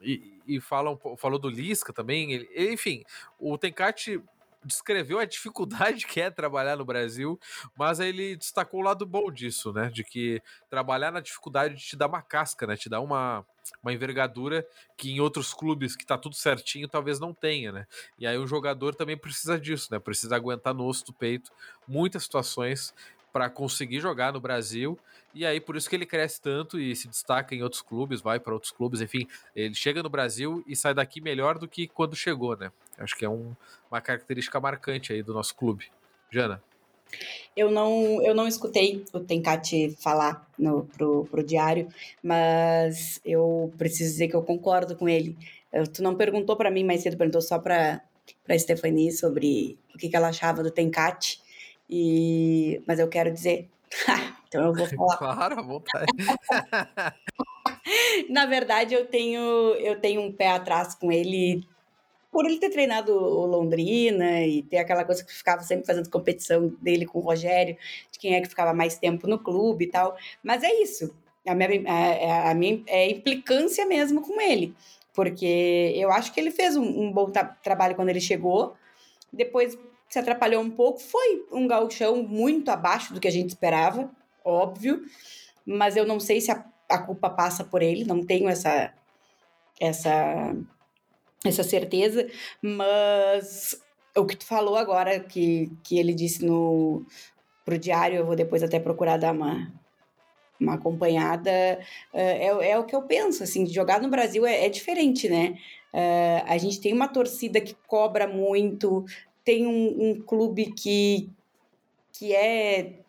e, e fala, falou do Lisca também, ele, enfim, o Tencati descreveu a dificuldade que é trabalhar no Brasil, mas ele destacou o lado bom disso, né? De que trabalhar na dificuldade te dá uma casca, né? Te dá uma, uma envergadura que em outros clubes que tá tudo certinho talvez não tenha, né? E aí o jogador também precisa disso, né? Precisa aguentar no osso do peito muitas situações para conseguir jogar no Brasil. E aí por isso que ele cresce tanto e se destaca em outros clubes, vai para outros clubes, enfim, ele chega no Brasil e sai daqui melhor do que quando chegou, né? Acho que é um, uma característica marcante aí do nosso clube. Jana. Eu não, eu não escutei o Tencati falar no, pro, pro diário, mas eu preciso dizer que eu concordo com ele. Eu, tu não perguntou para mim mais cedo, perguntou só para para Stephanie sobre o que, que ela achava do Tencati. E mas eu quero dizer, (laughs) então eu vou (laughs) falar. Claro, à vontade. (laughs) Na verdade, eu tenho eu tenho um pé atrás com ele por ele ter treinado o Londrina e ter aquela coisa que ficava sempre fazendo competição dele com o Rogério, de quem é que ficava mais tempo no clube e tal. Mas é isso. A minha, a, a minha é implicância mesmo com ele. Porque eu acho que ele fez um, um bom trabalho quando ele chegou. Depois se atrapalhou um pouco. Foi um gauchão muito abaixo do que a gente esperava, óbvio. Mas eu não sei se a, a culpa passa por ele. Não tenho essa, essa essa certeza, mas o que tu falou agora, que, que ele disse no pro diário, eu vou depois até procurar dar uma, uma acompanhada, uh, é, é o que eu penso, assim, jogar no Brasil é, é diferente, né? Uh, a gente tem uma torcida que cobra muito, tem um, um clube que, que é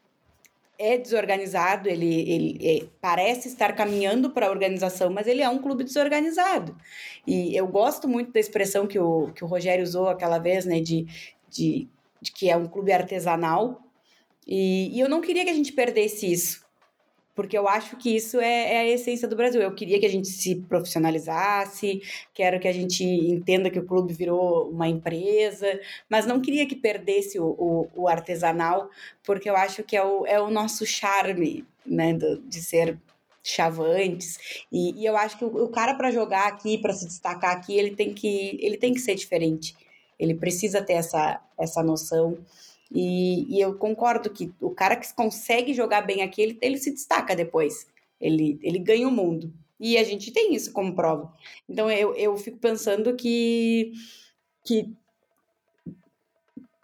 é desorganizado, ele, ele é, parece estar caminhando para a organização, mas ele é um clube desorganizado. E eu gosto muito da expressão que o, que o Rogério usou aquela vez, né, de, de, de que é um clube artesanal. E, e eu não queria que a gente perdesse isso porque eu acho que isso é, é, a essência do Brasil. Eu queria que a gente se profissionalizasse, quero que a gente entenda que o clube virou uma empresa, mas não queria que perdesse o, o, o artesanal, porque eu acho que é o, é o nosso charme, né, do, de ser chavantes. E, e eu acho que o, o cara para jogar aqui, para se destacar aqui, ele tem que ele tem que ser diferente. Ele precisa ter essa, essa noção. E, e, eu concordo que o cara que consegue jogar bem aqui, ele, ele se destaca depois. Ele, ele ganha o mundo. E a gente tem isso como prova. Então eu, eu fico pensando que, que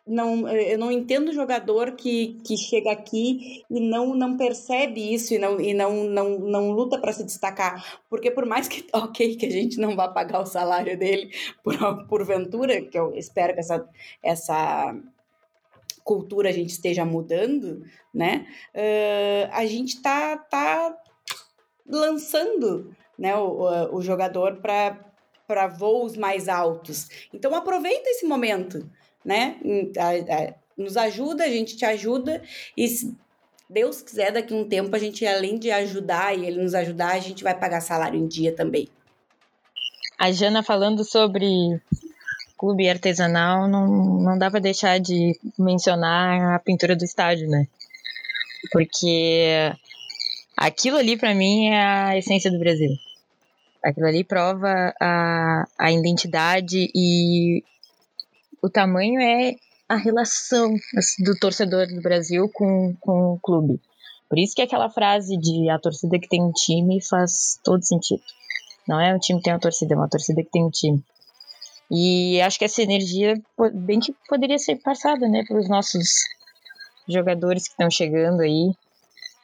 não, eu não entendo jogador que, que chega aqui e não, não percebe isso e não, e não, não, não luta para se destacar. Porque por mais que, (laughs) ok, que a gente não vá pagar o salário dele por, por ventura, que eu espero que essa, essa cultura a gente esteja mudando, né? Uh, a gente está tá lançando né, o, o jogador para voos mais altos. Então aproveita esse momento, né? Nos ajuda, a gente te ajuda e se Deus quiser, daqui a um tempo a gente, além de ajudar e ele nos ajudar, a gente vai pagar salário em dia também. A Jana falando sobre clube artesanal, não, não dá para deixar de mencionar a pintura do estádio, né? Porque aquilo ali para mim é a essência do Brasil. Aquilo ali prova a, a identidade e o tamanho é a relação do torcedor do Brasil com, com o clube. Por isso que aquela frase de a torcida que tem um time faz todo sentido. Não é um time que tem uma torcida, é uma torcida que tem um time. E acho que essa energia bem que poderia ser passada, né, para os nossos jogadores que estão chegando aí,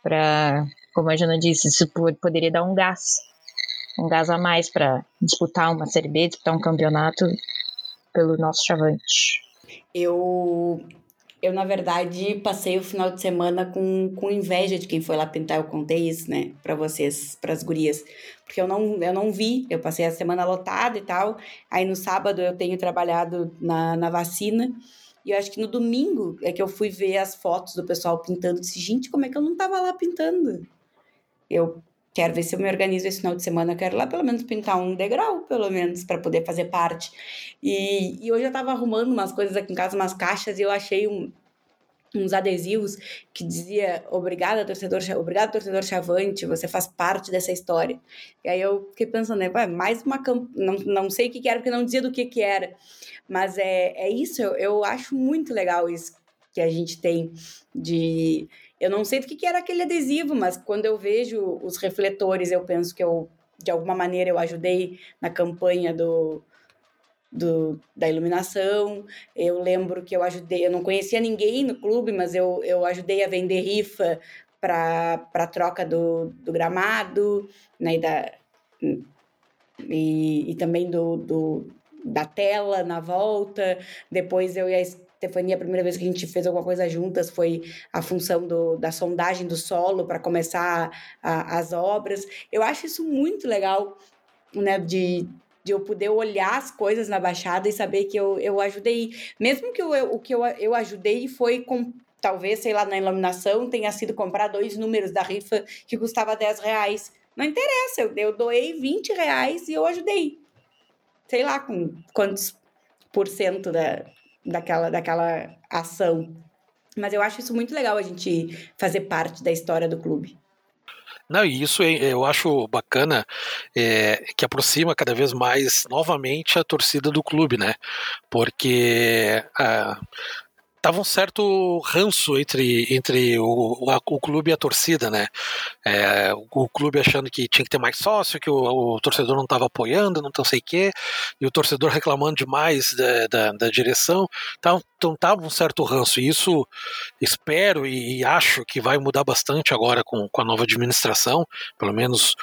para, como a Jana disse, isso poderia dar um gás, um gás a mais para disputar uma Série B, disputar um campeonato pelo nosso chavante. Eu eu, na verdade, passei o final de semana com, com inveja de quem foi lá tentar. Eu contei isso, né, para vocês, para as gurias. Porque eu não, eu não vi, eu passei a semana lotada e tal. Aí no sábado eu tenho trabalhado na, na vacina. E eu acho que no domingo é que eu fui ver as fotos do pessoal pintando. Disse, gente, como é que eu não tava lá pintando? Eu quero ver se eu me organizo esse final de semana. Quero lá pelo menos pintar um degrau, pelo menos, para poder fazer parte. E, e hoje eu tava arrumando umas coisas aqui em casa, umas caixas, e eu achei um, uns adesivos que dizia obrigada torcedor obrigado torcedor Chavante você faz parte dessa história e aí eu fiquei pensando né mais uma camp... não, não sei o que, que era porque não dizia do que que era mas é, é isso eu, eu acho muito legal isso que a gente tem de eu não sei do que, que era aquele adesivo mas quando eu vejo os refletores eu penso que eu de alguma maneira eu ajudei na campanha do do, da iluminação. Eu lembro que eu ajudei, eu não conhecia ninguém no clube, mas eu, eu ajudei a vender rifa para troca do, do gramado, né, e, da, e, e também do, do, da tela na volta. Depois eu e a Stefania, a primeira vez que a gente fez alguma coisa juntas foi a função do, da sondagem do solo para começar a, as obras. Eu acho isso muito legal, né, de de eu poder olhar as coisas na Baixada e saber que eu, eu ajudei. Mesmo que eu, eu, o que eu, eu ajudei foi com, talvez, sei lá, na iluminação tenha sido comprar dois números da rifa que custava 10 reais. Não interessa, eu, eu doei 20 reais e eu ajudei. Sei lá com quantos por cento da, daquela, daquela ação. Mas eu acho isso muito legal a gente fazer parte da história do clube. Não, e isso eu acho bacana, é, que aproxima cada vez mais novamente a torcida do clube, né? Porque ah, tava um certo ranço entre, entre o, o, o, clube e a torcida, né? É, o, clube achando que tinha que ter mais sócio, que o, o torcedor não estava apoiando, não sei o quê, e o torcedor reclamando demais da, da, da direção. Então, então tava um certo ranço. E isso espero e, e, acho que vai mudar bastante agora com, com a nova administração, pelo menos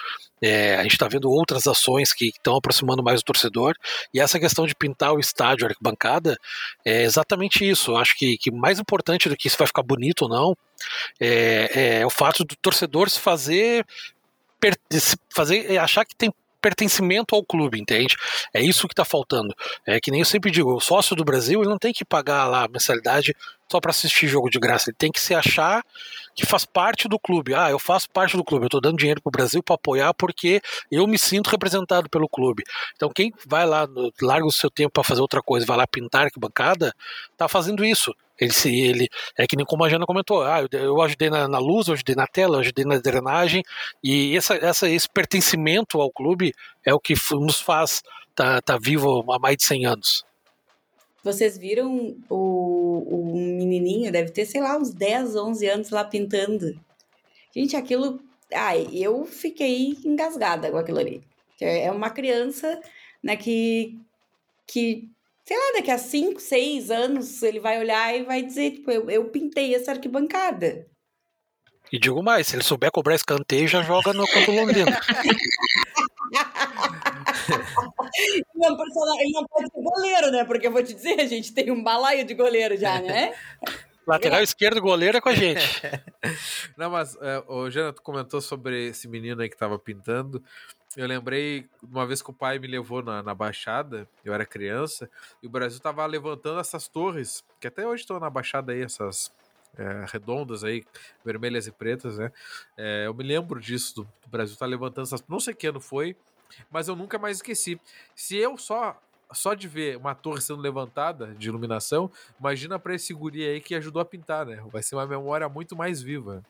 é, a gente está vendo outras ações que estão aproximando mais o torcedor, e essa questão de pintar o estádio, a arquibancada, é exatamente isso. Eu acho que, que mais importante do que se vai ficar bonito ou não, é, é o fato do torcedor se fazer fazer é, achar que tem pertencimento ao clube, entende? É isso que está faltando. É que nem eu sempre digo, o sócio do Brasil ele não tem que pagar lá a mensalidade só para assistir jogo de graça, ele tem que se achar que faz parte do clube. Ah, eu faço parte do clube, eu estou dando dinheiro para o Brasil para apoiar porque eu me sinto representado pelo clube. Então quem vai lá, larga o seu tempo para fazer outra coisa, vai lá pintar que bancada, tá fazendo isso. Ele, ele é que nem como a Jana comentou, ah, eu, eu ajudei na, na, luz, eu ajudei na tela, eu ajudei na drenagem, e essa, essa, esse pertencimento ao clube é o que nos faz estar tá, tá vivo há mais de 100 anos. Vocês viram o, o menininho, deve ter, sei lá, uns 10, 11 anos lá pintando. Gente, aquilo. Ai, eu fiquei engasgada com aquilo ali. É uma criança, né, que, que sei lá, daqui a 5, 6 anos ele vai olhar e vai dizer, tipo, eu, eu pintei essa arquibancada. E digo mais, se ele souber cobrar escanteio, já joga no campo Londrina. (laughs) (laughs) não, ele não pode ser goleiro, né? Porque eu vou te dizer, a gente tem um balaio de goleiro já, (laughs) né? Lateral esquerdo, goleiro é com a gente. (laughs) Não, mas é, o Jana, tu comentou sobre esse menino aí que tava pintando. Eu lembrei uma vez que o pai me levou na, na Baixada, eu era criança, e o Brasil tava levantando essas torres, que até hoje estão na Baixada aí, essas é, redondas aí, vermelhas e pretas, né? É, eu me lembro disso, do, do Brasil tá levantando essas. Não sei que ano foi, mas eu nunca mais esqueci. Se eu só só de ver uma torre sendo levantada de iluminação, imagina para esse guri aí que ajudou a pintar, né? Vai ser uma memória muito mais viva.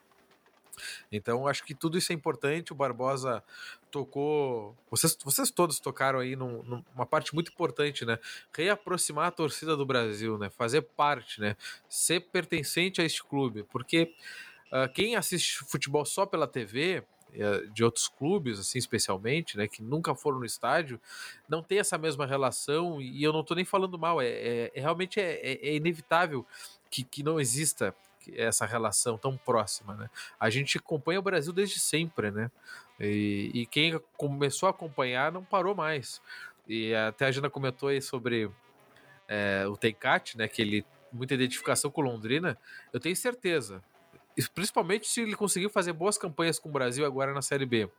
Então, acho que tudo isso é importante. O Barbosa tocou. Vocês, vocês todos tocaram aí num, numa parte muito importante, né? Reaproximar a torcida do Brasil, né? Fazer parte, né? Ser pertencente a este clube. Porque uh, quem assiste futebol só pela TV de outros clubes, assim, especialmente, né, que nunca foram no estádio, não tem essa mesma relação, e eu não estou nem falando mal, é, é, é realmente é, é, é, inevitável que, que não exista essa relação tão próxima, né? A gente acompanha o Brasil desde sempre, né? E, e quem começou a acompanhar não parou mais. E até a Jana comentou aí sobre é, o Tenkat, né? Que ele muita identificação com Londrina. Eu tenho certeza principalmente se ele conseguir fazer boas campanhas com o Brasil agora na Série B.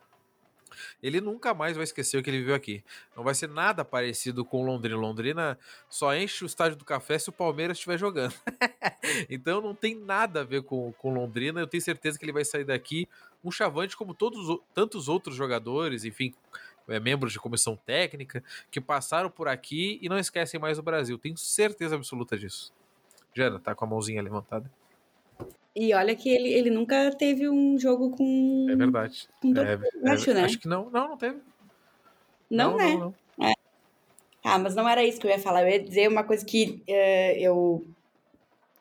ele nunca mais vai esquecer o que ele viveu aqui. Não vai ser nada parecido com Londrina. Londrina só enche o estádio do café se o Palmeiras estiver jogando. (laughs) então não tem nada a ver com, com Londrina. Eu tenho certeza que ele vai sair daqui um chavante como todos tantos outros jogadores, enfim, é, membros de comissão técnica, que passaram por aqui e não esquecem mais o Brasil. Tenho certeza absoluta disso. Jana, tá com a mãozinha levantada. E olha que ele, ele nunca teve um jogo com. É verdade. Com é, é, acho, né? Acho que não. Não, não teve. Não, não né? Não, não. É. Ah, mas não era isso que eu ia falar. Eu ia dizer uma coisa que uh, eu.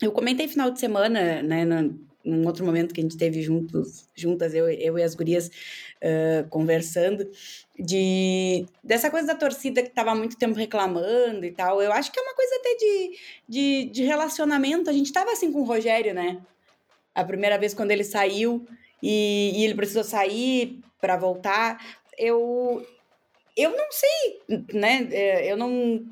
Eu comentei final de semana, né, no, num outro momento que a gente teve juntos, juntas, eu, eu e as gurias uh, conversando, de dessa coisa da torcida que estava há muito tempo reclamando e tal. Eu acho que é uma coisa até de, de, de relacionamento. A gente estava assim com o Rogério, né? A primeira vez quando ele saiu e, e ele precisou sair para voltar. Eu, eu não sei, né? É, eu não.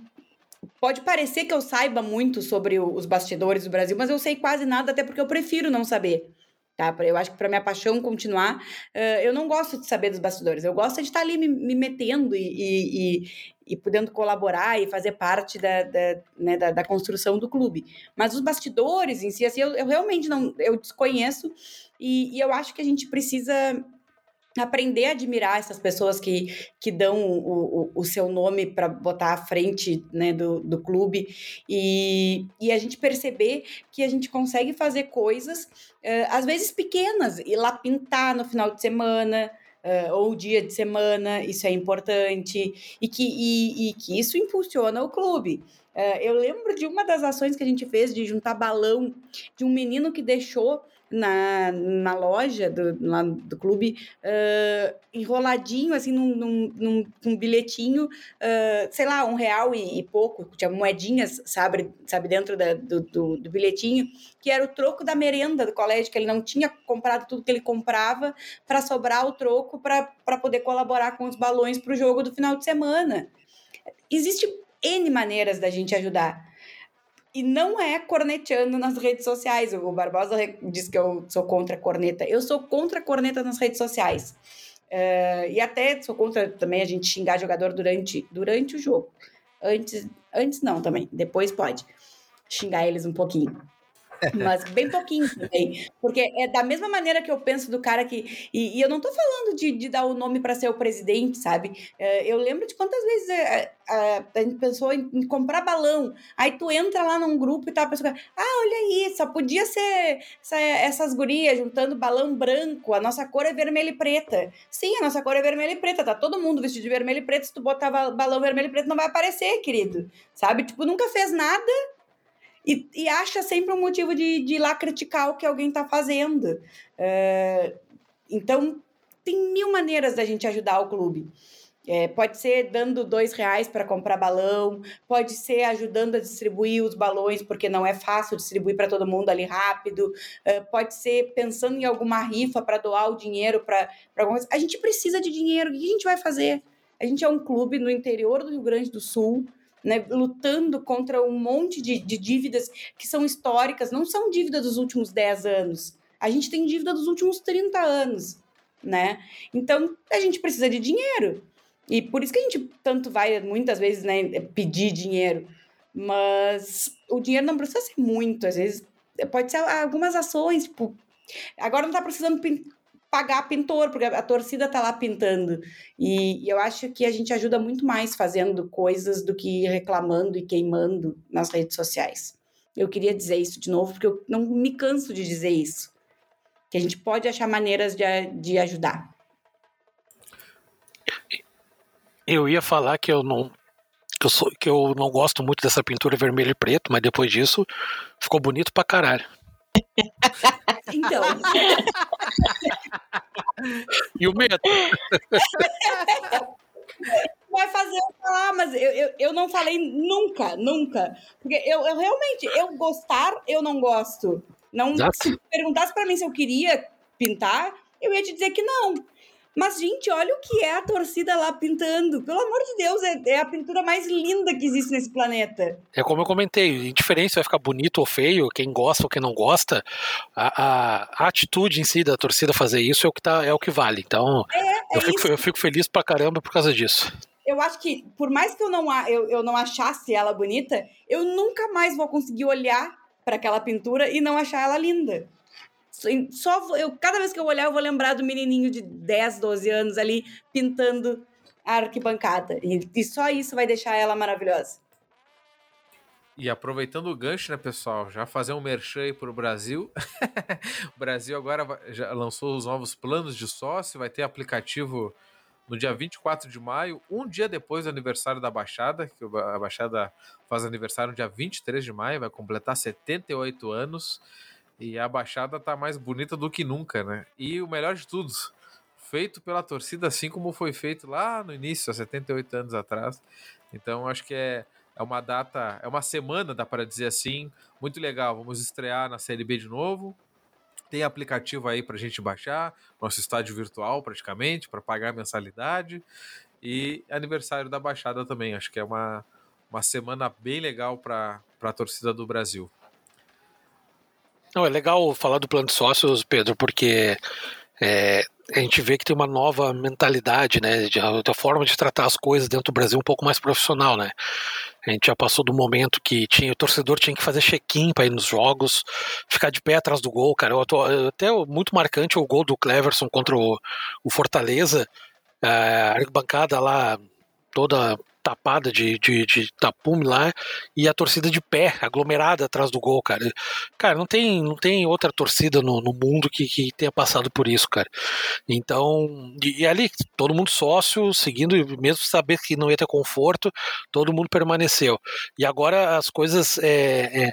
Pode parecer que eu saiba muito sobre os bastidores do Brasil, mas eu sei quase nada, até porque eu prefiro não saber. Tá? Eu acho que para minha paixão continuar, uh, eu não gosto de saber dos bastidores. Eu gosto de estar ali me, me metendo e, e, e, podendo colaborar e fazer parte da, da, né, da, da, construção do clube. Mas os bastidores em si, assim, eu, eu realmente não eu desconheço e, e eu acho que a gente precisa aprender a admirar essas pessoas que, que dão o, o, o seu nome para botar à frente né, do, do clube e, e a gente perceber que a gente consegue fazer coisas, uh, às vezes pequenas, ir lá pintar no final de semana. Uh, ou dia de semana, isso é importante, e que, e, e que isso impulsiona o clube. Uh, eu lembro de uma das ações que a gente fez de juntar balão de um menino que deixou na, na loja do, lá do clube, uh, enroladinho, assim, num, num, num, num bilhetinho, uh, sei lá, um real e, e, pouco, tinha moedinhas, sabe, sabe dentro da, do, do, do, bilhetinho, que era o troco da merenda do colégio, que ele não tinha comprado tudo que ele comprava para sobrar o troco para poder colaborar com os balões para o jogo do final de semana. Existe N maneiras da gente ajudar e não é corneteando nas redes sociais. O Barbosa diz que eu sou contra a corneta. Eu sou contra a corneta nas redes sociais. Uh, e até sou contra também a gente xingar jogador durante, durante o jogo. Antes, antes não também, depois pode xingar eles um pouquinho. Mas bem pouquinho também. Porque é da mesma maneira que eu penso do cara que. E, e eu não tô falando de, de dar o nome para ser o presidente, sabe? É, eu lembro de quantas vezes a, é, a, a gente pensou em, em, comprar balão. Aí tu entra lá num grupo e tá a pessoa. Ah, olha aí, só podia ser essa, essas gurias juntando balão branco. A nossa cor é vermelha e preta. Sim, a nossa cor é vermelha e preta. Tá todo mundo vestido de vermelho e preto. Se tu botar balão vermelho e preto, não vai aparecer, querido. Sabe? Tipo, nunca fez nada e, e acha sempre um motivo de, de ir lá criticar o que alguém está fazendo. É, então, tem mil maneiras da gente ajudar o clube. É, pode ser dando dois reais para comprar balão, pode ser ajudando a distribuir os balões, porque não é fácil distribuir para todo mundo ali rápido, é, pode ser pensando em alguma rifa para doar o dinheiro para alguma coisa. A gente precisa de dinheiro, o que a gente vai fazer? A gente é um clube no interior do Rio Grande do Sul, né, lutando contra um monte de, de dívidas que são históricas, não são dívidas dos últimos 10 anos. A gente tem dívida dos últimos 30 anos, né? Então, a gente precisa de dinheiro. E por isso que a gente tanto vai, muitas vezes, né, pedir dinheiro. Mas o dinheiro não precisa ser muito, às vezes pode ser algumas ações, tipo, agora não está precisando pagar pintor, porque a torcida tá lá pintando. E, e, eu acho que a gente ajuda muito mais fazendo coisas do que reclamando e queimando nas redes sociais. Eu queria dizer isso de novo, porque eu não me canso de dizer isso. Que a gente pode achar maneiras de, de ajudar. Eu ia falar que eu não que eu, sou, que eu não gosto muito dessa pintura vermelho e preto, mas depois disso ficou bonito pra caralho. Então. (laughs) e o medo? (laughs) Vai fazer eu falar, mas eu, eu, eu não falei nunca, nunca. Porque eu, eu realmente, eu gostar, eu não gosto. Não, se perguntasse para mim se eu queria pintar, eu ia te dizer que não. Mas, gente, olha o que é a torcida lá pintando. Pelo amor de Deus, é, é a pintura mais linda que existe nesse planeta. É como eu comentei, indiferente se vai ficar bonito ou feio, quem gosta ou quem não gosta, a, a, a atitude em si da torcida fazer isso é o que, tá, é o que vale. Então, É, eu, é fico, isso. eu fico feliz pra caramba por causa disso. Eu acho que, por mais que eu não, eu, eu não achasse ela bonita, eu nunca mais vou conseguir olhar para aquela pintura e não achar ela linda. Só eu, cada vez que eu olhar, eu vou lembrar do menininho de 10, 12 anos ali pintando a arquibancada. E, e só isso vai deixar ela maravilhosa. E aproveitando o gancho, né, pessoal, já fazer um merchan aí pro Brasil. (laughs) o Brasil agora já lançou os novos planos de sócio, vai ter aplicativo no dia 24 de maio, um dia depois do aniversário da Baixada, que a Baixada faz aniversário no dia 23 de maio, vai completar 78 anos. E a Baixada tá mais bonita do que nunca, né? E o melhor de tudo, feito pela torcida, assim como foi feito lá no início, há 78 anos atrás. Então, acho que é, é uma data, é uma semana, dá para dizer assim, muito legal. Vamos estrear na Série B de novo. Tem aplicativo aí para gente baixar, nosso estádio virtual praticamente, para pagar a mensalidade. E aniversário da Baixada também. Acho que é uma, uma semana bem legal para a torcida do Brasil. Não, é legal falar do plano de sócios, Pedro, porque é, a gente vê que tem uma nova mentalidade, né, de, forma de tratar as coisas dentro do Brasil um pouco mais profissional, né. A gente já passou do momento que tinha, o torcedor tinha que fazer check-in para ir nos jogos, ficar de pé atrás do gol, cara. Eu tô, até muito marcante o gol do Cleverson contra o, o Fortaleza, a arquibancada lá toda tapada de, de, de tapume lá e a torcida de pé, aglomerada atrás do gol, cara. Cara, não tem, não tem outra torcida no, no mundo que, que tenha passado por isso, cara. Então, e, e ali, todo mundo sócio, seguindo, mesmo saber que não ia ter conforto, todo mundo permaneceu. E agora as coisas é, é,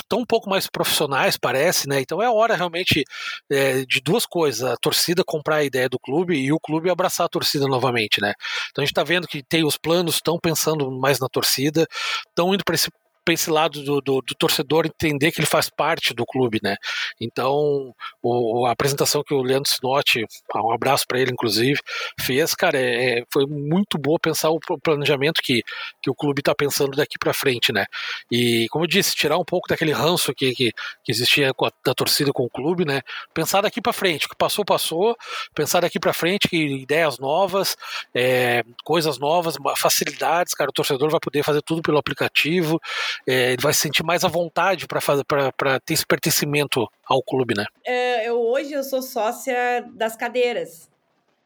estão um pouco mais profissionais, parece, né? Então é hora realmente é, de duas coisas: a torcida comprar a ideia do clube e o clube abraçar a torcida novamente, né? Então a gente está vendo que tem os planos, estão pensando mais na torcida, estão indo para esse para esse lado do, do, do, torcedor entender que ele faz parte do clube, né? Então, o, a apresentação que o Leandro Sinotti, um abraço para ele, inclusive, fez, cara, é, foi muito boa pensar o planejamento que, que o clube está pensando daqui para frente, né? E, como eu disse, tirar um pouco daquele ranço que, que, que existia a, da torcida com o clube, né? Pensar daqui para frente, que passou, passou, pensar daqui para frente, que ideias novas, é, coisas novas, facilidades, cara, o torcedor vai poder fazer tudo pelo aplicativo, é, ele vai se sentir mais à vontade para ter esse pertencimento ao clube, né? É, eu, hoje eu sou sócia das cadeiras,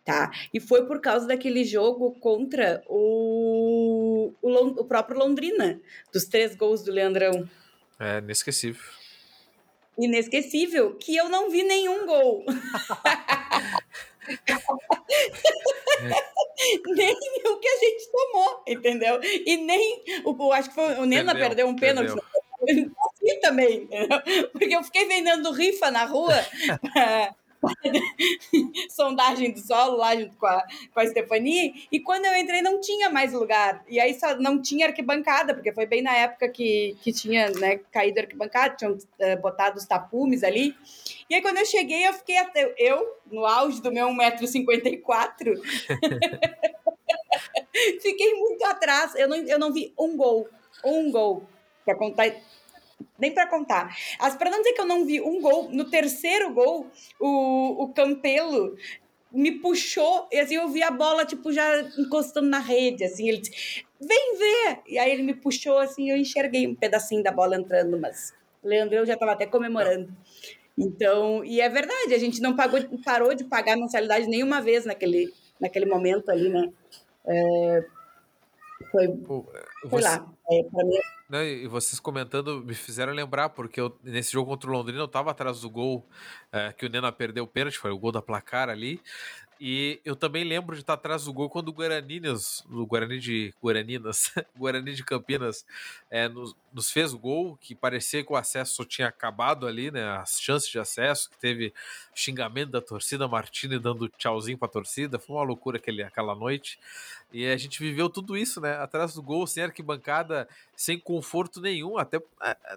tá? E foi por causa daquele jogo contra o, o, o próprio Londrina, dos três gols do Leandrão. É inesquecível. Inesquecível, que eu não vi nenhum gol. (laughs) (laughs) nem o que a gente tomou, entendeu? E nem o, acho que foi o Nena perdeu, perdeu um pênalti. Perdeu. Assim também, entendeu? (laughs) porque eu fiquei vendendo rifa na rua. (laughs) (laughs) sondagem do solo lá junto com a, com a Stephanie, e quando eu entrei não tinha mais lugar, e aí só não tinha arquibancada, porque foi bem na época que, que tinha né, caído arquibancada, tinham uh, botado os tapumes ali, e aí quando eu cheguei eu fiquei até, eu, no auge do meu 1,54m, (laughs) fiquei muito atrás, eu não, eu não vi um gol, um gol, para contar nem para contar. As para não dizer que eu não vi um gol, no terceiro gol, o, o Campelo me puxou e assim eu vi a bola tipo já encostando na rede, assim, ele disse: "Vem ver". E aí ele me puxou assim, eu enxerguei um pedacinho da bola entrando, mas Leandro já estava até comemorando. Então, e é verdade, a gente não pagou, parou de pagar mensalidade nenhuma vez naquele, naquele momento ali, né? É, foi, Pô, você... lá, é, não, e vocês comentando me fizeram lembrar, porque eu, nesse jogo contra o Londrina eu tava atrás do gol é, que o Nena perdeu o pênalti, foi o gol da placar ali. E eu também lembro de estar atrás do gol quando o Guaraninas, o Guarani de Guaraninas, (laughs) Guarani de Campinas, é, nos, nos, fez o gol, que parecia que o acesso tinha acabado ali, né? As chances de acesso, que teve xingamento da torcida, Martini dando tchauzinho pra torcida, foi uma loucura aquele, aquela noite. E a gente viveu tudo isso, né? Atrás do gol, sem arquibancada, sem conforto nenhum. Até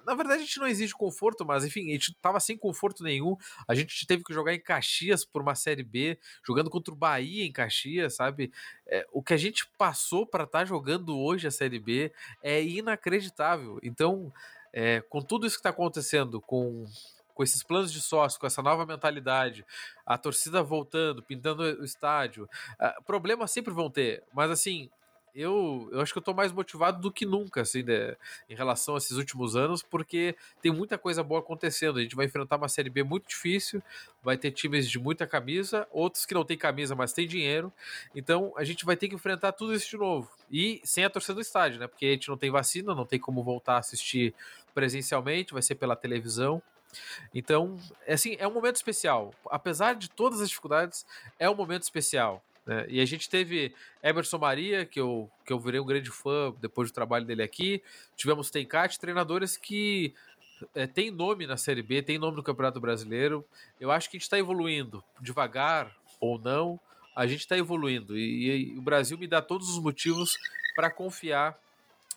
na verdade a gente não exige conforto, mas enfim, a gente tava sem conforto nenhum. A gente teve que jogar em Caxias por uma série B, jogando jogando contra o Bahia em Caxias, sabe? É, o que a gente passou para estar tá jogando hoje a Série B é inacreditável. Então, é, com tudo isso que está acontecendo, com com esses planos de sócio, com essa nova mentalidade, a torcida voltando, pintando o estádio, uh, problemas sempre vão ter, mas assim, eu, eu acho que eu tô mais motivado do que nunca, assim, né, em relação a esses últimos anos, porque tem muita coisa boa acontecendo. A gente vai enfrentar uma Série B muito difícil, vai ter times de muita camisa, outros que não tem camisa, mas tem dinheiro. Então a gente vai ter que enfrentar tudo isso de novo. E sem a torcida do estádio, né? Porque a gente não tem vacina, não tem como voltar a assistir presencialmente, vai ser pela televisão. Então, é assim, é um momento especial. Apesar de todas as dificuldades, é um momento especial. Né? E a gente teve Emerson Maria, que eu, que eu virei um grande fã depois do trabalho dele aqui. Tivemos Tenkat, treinadores que é, tem nome na Série B, tem nome no Campeonato Brasileiro. Eu acho que a gente está evoluindo, devagar ou não, a gente está evoluindo. E, e, o Brasil me dá todos os motivos para confiar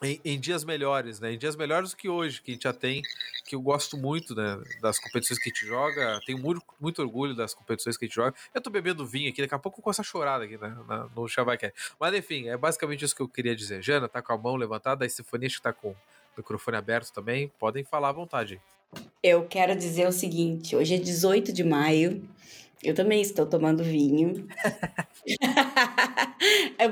em, em, dias melhores, né? Em dias melhores do que hoje, que a gente já tem, que eu gosto muito né, das competições que a gente joga, tenho muito, muito orgulho das competições que a gente joga. Eu tô bebendo vinho aqui, daqui a pouco eu começo a chorar aqui né, na, no Chavaqué. Mas enfim, é basicamente isso que eu queria dizer. Jana tá com a mão levantada, a Estefanía que tá com o microfone aberto também, podem falar à vontade. Eu quero dizer o seguinte, hoje é 18 de maio, eu também estou tomando vinho. (laughs) É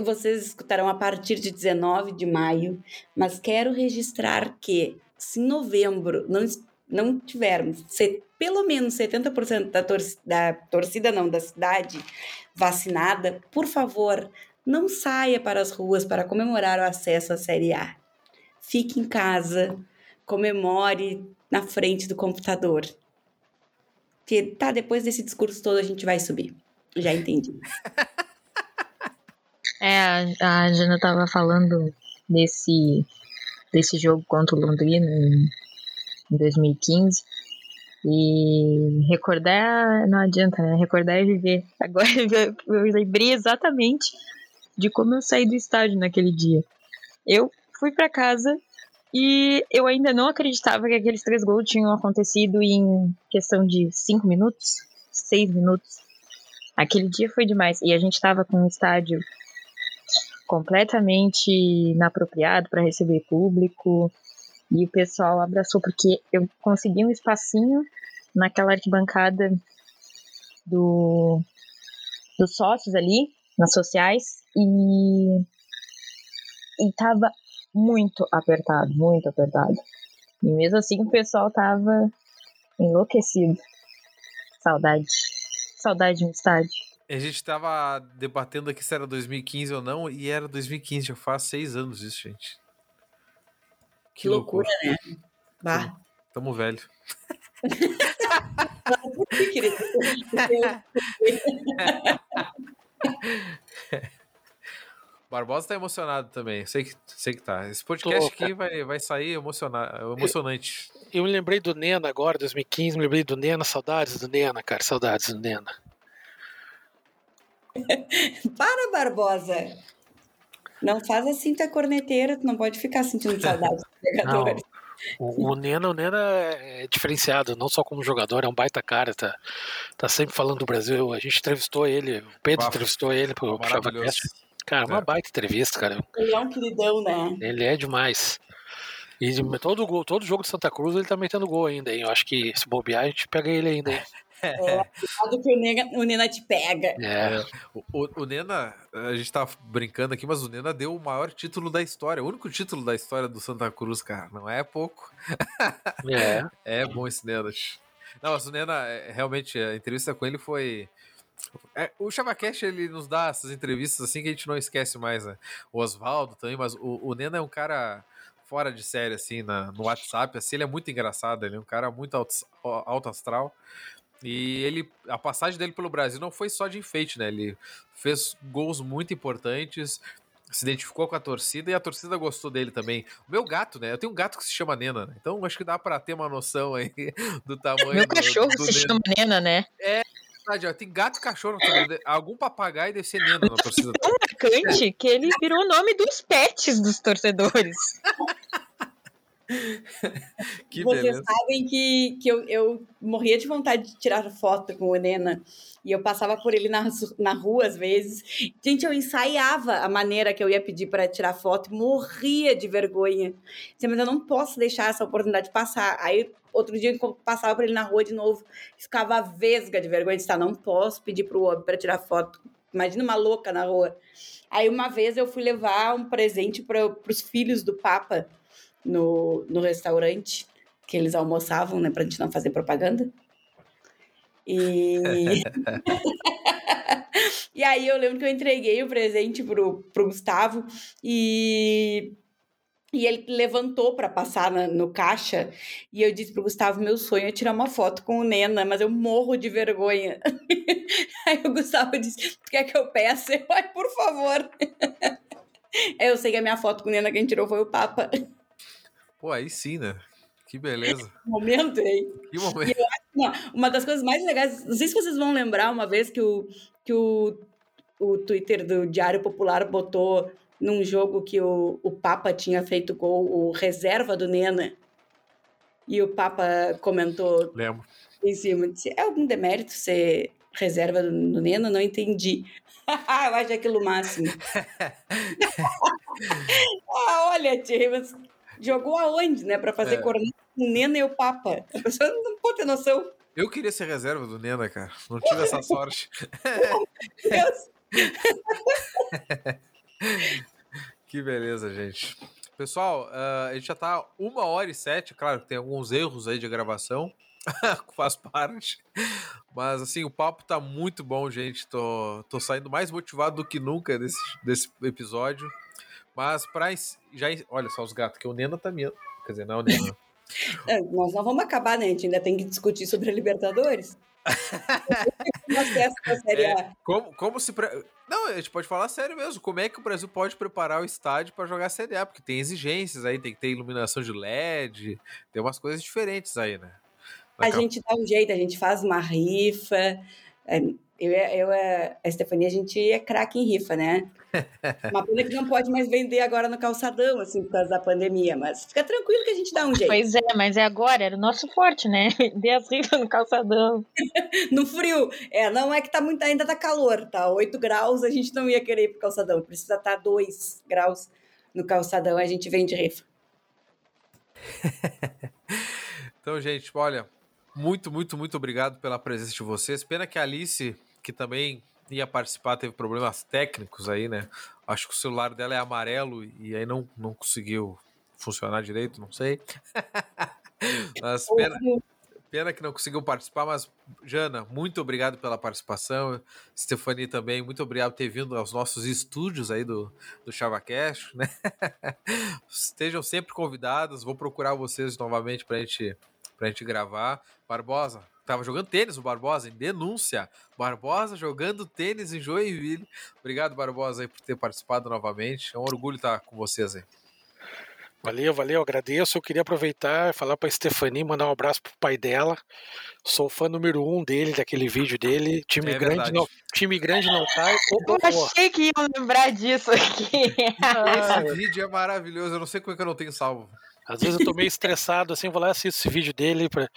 vocês escutarão a partir de 19 de maio, mas quero registrar que se em novembro não, não tivermos se, pelo menos 70% da, tor da torcida, não, da cidade vacinada, por favor, não saia para as ruas para comemorar o acesso à Série A. Fique em casa, comemore na frente do computador. Que tá, depois desse discurso todo a gente vai subir. Já entendi. (laughs) É, a, Jana tava falando desse, desse jogo contra o Londrina em 2015. E recordar não adianta, né? Recordar é viver. Agora (laughs) eu lembrei exatamente de como eu saí do estádio naquele dia. Eu fui para casa e eu ainda não acreditava que aqueles três gols tinham acontecido em questão de cinco minutos, seis minutos. Aquele dia foi demais. E a gente estava com um estádio completamente inapropriado para receber público. E o pessoal abraçou, porque eu consegui um espacinho naquela arquibancada do, dos sócios ali, nas sociais, e, e tava muito apertado, muito apertado. E mesmo assim o pessoal tava enlouquecido. Saudade. Saudade de um estádio. A gente tava debatendo aqui se era 2015 ou não, e era 2015, já faz seis anos isso, gente. Que, que loucura, loucura, né? Bah. Tamo, tamo velho. (laughs) (laughs) Barbosa tá emocionado também. Sei que, sei que tá. Esse podcast Tô, aqui vai, vai sair emocionado, emocionante. Eu, eu, me lembrei do Nena agora, 2015. Me lembrei do Nena. Saudades do Nena, cara. Saudades do Nena. (laughs) Para, Barbosa. Não faz assim, é corneteira. Tu não pode ficar sentindo saudades dos (laughs) jogadores. O, o, Nena, o Nena é diferenciado, não só como jogador, é um baita cara, tá, tá sempre falando do Brasil. A gente entrevistou ele, o Pedro entrevistou ele pro Chavacast. Cara, uma é. baita entrevista, cara. Ele é um queridão, né? Ele é demais. E todo, gol, todo jogo de Santa Cruz ele tá metendo gol ainda, hein? Eu acho que se bobear, a gente pega ele ainda, hein? (laughs) É, cuidado que o Nena, o Nena te pega. É. é. O, o, Nena, a gente tá brincando aqui, mas o Nena deu o maior título da história. O único título da história do Santa Cruz, cara. Não é pouco. É. (laughs) É bom esse Nena. Não, mas o Nena, é, realmente, a entrevista com ele foi é, o ChavaCast, ele nos dá essas entrevistas assim que a gente não esquece mais, né? O Oswaldo também, mas o, o Nena é um cara fora de série, assim, na, no WhatsApp, assim, ele é muito engraçado, ele é um cara muito alto, alto astral. E ele, a passagem dele pelo Brasil não foi só de enfeite, né? Ele fez gols muito importantes, se identificou com a torcida e a torcida gostou dele também. O meu gato, né? Eu tenho um gato que se chama Nena, né? Então acho que dá para ter uma noção aí (laughs) do tamanho. Meu cachorro do se Nena. chama Nena, né? É, verdade, ó, tem gato e cachorro. Algum papagaio deve ser Nena na torcida. É tão marcante que ele virou o nome dos pets dos torcedores. (laughs) (laughs) que Vocês beleza. sabem que, que eu, eu morria de vontade de tirar foto com o Nena. E eu passava por ele na, na rua às vezes. Gente, eu ensaiava a maneira que eu ia pedir para tirar foto, morria de vergonha. Mas eu não posso deixar essa oportunidade passar. Aí, outro dia, eu passava por ele na rua de novo, ficava vesga de vergonha de estar. Não posso pedir para o homem para tirar foto. Imagina uma louca na rua. Aí, uma vez, eu fui levar um presente para os filhos do Papa no, no restaurante que eles almoçavam, né, pra gente não fazer propaganda. E (laughs) (laughs) E aí eu lembro que eu entreguei o presente pro, pro Gustavo e e ele levantou para passar na- no caixa e eu disse pro Gustavo, meu sonho é tirar uma foto com o Nena, mas eu morro de vergonha. (laughs) Aí o Gustavo disse, tu quer que eu peça? Eu, ai, por favor. Eu sei que a minha foto com o Nena que a gente tirou foi o Papa. Pô, aí sim, né? Que beleza. Momento, hein? Que momento. Uma, uma das coisas mais legais, não sei se vocês vão lembrar uma vez que o, que o, o Twitter do Diário Popular botou num jogo que o, o Papa tinha feito gol, o reserva do Nena. E o Papa comentou Lembro. em cima, disse, é algum demérito ser reserva do, do Nena? Não entendi. (laughs) Eu acho aquilo o máximo. (laughs) ah, olha, Tia, mas jogou aonde, né? Pra fazer É. corneta com o Nena e o Papa. A pessoa não pode ter noção. Eu queria ser reserva do Nena, cara. Não tive essa sorte. (laughs) Que beleza, gente. Pessoal, ah, a gente já tá uma hora e sete. Claro que tem alguns erros aí de gravação. (laughs) Faz parte. Mas assim, o papo tá muito bom, gente. Tô, tô saindo mais motivado do que nunca desse, desse episódio. Mas pra já. Olha só os gatos, que o Nena tá medo. Quer dizer, não, é o Nena. (laughs) É, Nós não vamos acabar, né? A gente ainda tem que discutir sobre a Libertadores. (laughs) A. É, como, como se. pre- Não, a gente pode falar sério mesmo. Como é que o Brasil pode preparar o estádio para jogar Série A? Porque tem exigências aí, tem que ter iluminação de LED, tem umas coisas diferentes aí, né? A Daqui gente dá um jeito, a gente faz uma rifa. É, Eu, e- eu, a Stefania, a gente é craque em rifa, né? (laughs) Uma pena que não pode mais vender agora no calçadão, assim, por causa da pandemia, mas fica tranquilo que a gente dá um jeito. Pois é, mas é agora, era o nosso forte, né? (laughs) Dê as rifas no calçadão. (laughs) No frio. É, não é que tá muito, ainda tá calor, tá? 8 graus, a gente não ia querer ir pro calçadão. Precisa estar 2 graus no calçadão, a gente vende rifa. Então, gente, olha, muito, muito, muito obrigado pela presença de vocês. Pena que a Alice, que também ia participar, teve problemas técnicos aí, né? Acho que o celular dela é amarelo e aí não, não conseguiu funcionar direito, não sei. (laughs) Mas pena, pena que não conseguiu participar, mas, Jana, muito obrigado pela participação. Stefani também, muito obrigado por ter vindo aos nossos estúdios aí do, do ChavaCast, né? (laughs) Estejam sempre convidados, vou procurar vocês novamente pra gente, pra gente gravar. Barbosa, tava jogando tênis o Barbosa, em denúncia. Barbosa jogando tênis em Joinville. Obrigado, Barbosa, aí, por ter participado novamente. É um orgulho estar com vocês aí. Valeu, valeu, agradeço. Eu queria aproveitar e falar pra Stephanie, mandar um abraço pro pai dela. Sou fã número um dele, daquele vídeo dele. Time, É grande, verdade. não, time grande não cai. Ô, Eu achei que iam lembrar disso aqui. (laughs) Esse vídeo é maravilhoso, eu não sei como é que eu não tenho salvo. Às vezes eu tô meio estressado, assim, vou lá e assisto esse vídeo dele, pra...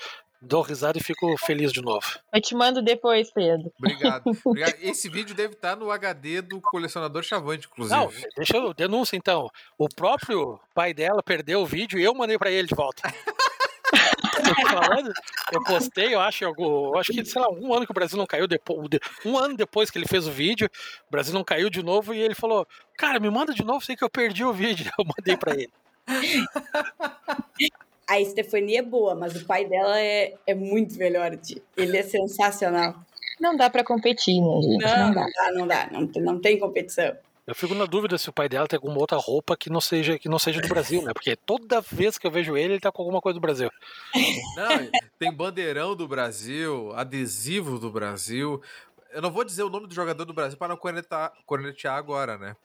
dou risada e fico feliz de novo. Eu te mando depois, Pedro. Obrigado. (laughs) Obrigado. Esse vídeo deve estar no HD do colecionador Chavante, inclusive. Não, deixa eu denúncia então. O próprio pai dela perdeu o vídeo e eu mandei pra ele de volta. (laughs) Eu tô falando, eu postei, eu acho, eu acho que, sei lá, um ano que o Brasil não caiu, depois, um ano depois que ele fez o vídeo, o Brasil não caiu de novo e ele falou, cara, me manda de novo, sei que eu perdi o vídeo. (laughs) Eu mandei pra ele. (laughs) A Stefania é boa, mas o pai dela é, é muito melhor. Ele é sensacional. Não dá pra competir, né, gente? Não, Não não dá. dá, não dá. Não, tem- não tem competição. Eu fico na dúvida se o pai dela tem alguma outra roupa que não seja que não seja do Brasil, né? Porque toda vez que eu vejo ele, ele tá com alguma coisa do Brasil. Não, tem bandeirão do Brasil, adesivo do Brasil. Eu não vou dizer o nome do jogador do Brasil para não cornetar, cornetear agora, né?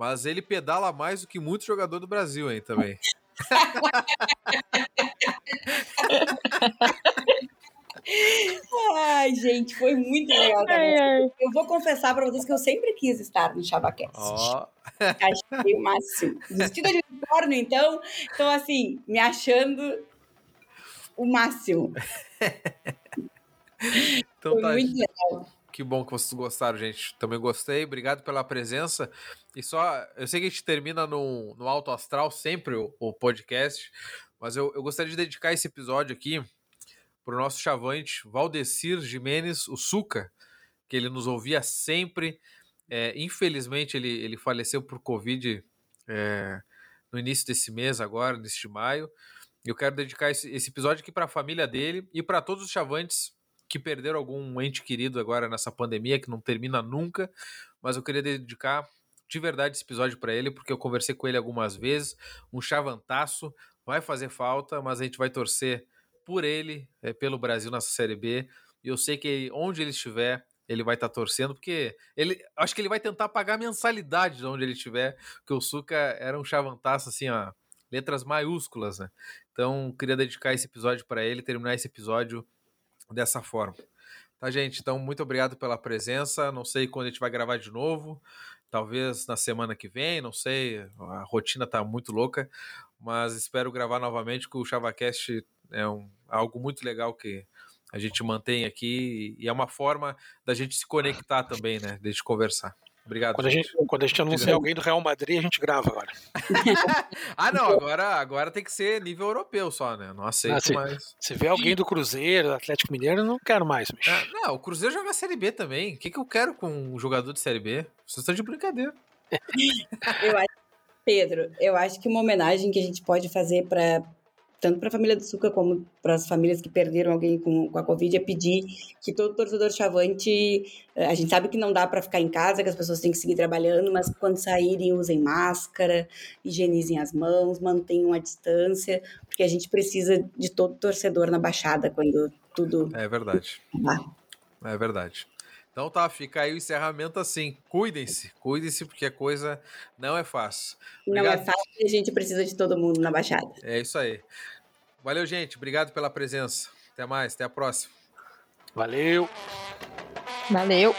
Mas ele pedala mais do que muito jogador do Brasil, hein, também. (laughs) Ai, gente, foi muito legal também. Ai. Eu vou confessar pra vocês que eu sempre quis estar no Chavacast. Ó, Achei o máximo. Vestida de unicórnio, então. Então, assim, me achando o máximo. (laughs) então Foi tá. muito legal. Que bom que vocês gostaram, gente. Também gostei. Obrigado pela presença. E só, eu sei que a gente termina no, no alto astral sempre o, o podcast, mas eu, eu gostaria de dedicar esse episódio aqui para o nosso chavante Valdecir Jimenez, o Suca, que ele nos ouvia sempre. É, infelizmente, ele, ele faleceu por Covid é, no início desse mês, agora, neste maio. Eu quero dedicar esse, esse episódio aqui para a família dele e para todos os chavantes que perderam algum ente querido agora nessa pandemia que não termina nunca, mas eu queria dedicar de verdade esse episódio para ele, porque eu conversei com ele algumas vezes, um chavantaço, vai fazer falta, mas a gente vai torcer por ele, é, pelo Brasil nessa Série B, e eu sei que onde ele estiver, ele vai estar torcendo, porque ele, acho que ele vai tentar pagar a mensalidade de onde ele estiver, porque o Suca era um chavantaço, assim, ó, letras maiúsculas, né? Então, queria dedicar esse episódio para ele, terminar esse episódio dessa forma. Tá, gente? Então, muito obrigado pela presença. Não sei quando a gente vai gravar de novo. Talvez na semana que vem, não sei. A rotina tá muito louca. Mas espero gravar novamente, que o ChavaCast é um, algo muito legal que a gente mantém aqui. E é uma forma da gente se conectar também, né? De gente conversar. Obrigado. Quando a gente, quando a gente anuncia alguém do Real Madrid, a gente grava agora. (laughs) ah, não. Agora, agora tem que ser nível europeu só, né? Não aceito Ah, sim. mais. Se vê alguém do Cruzeiro, do Atlético Mineiro, eu não quero mais, bicho. Ah, não, o Cruzeiro joga Série B também. O que, que eu quero com um jogador de Série B? Vocês estão de brincadeira. (laughs) Eu acho, Pedro, eu acho que uma homenagem que a gente pode fazer para tanto para a família do Suca como para as famílias que perderam alguém com, com a Covid é pedir que todo torcedor chavante, eh, a gente sabe que não dá para ficar em casa, que as pessoas têm que seguir trabalhando, mas quando saírem usem máscara, higienizem as mãos, mantenham a distância, porque a gente precisa de todo torcedor na Baixada quando tudo É verdade. acabar. É verdade. Então tá, fica aí o encerramento assim. Cuidem-se, cuidem-se, porque a coisa não é fácil. Não é Obrigado. fácil e a gente precisa de todo mundo na Baixada. É isso aí. Valeu, gente. Obrigado pela presença. Até mais, até a próxima. Valeu! Valeu.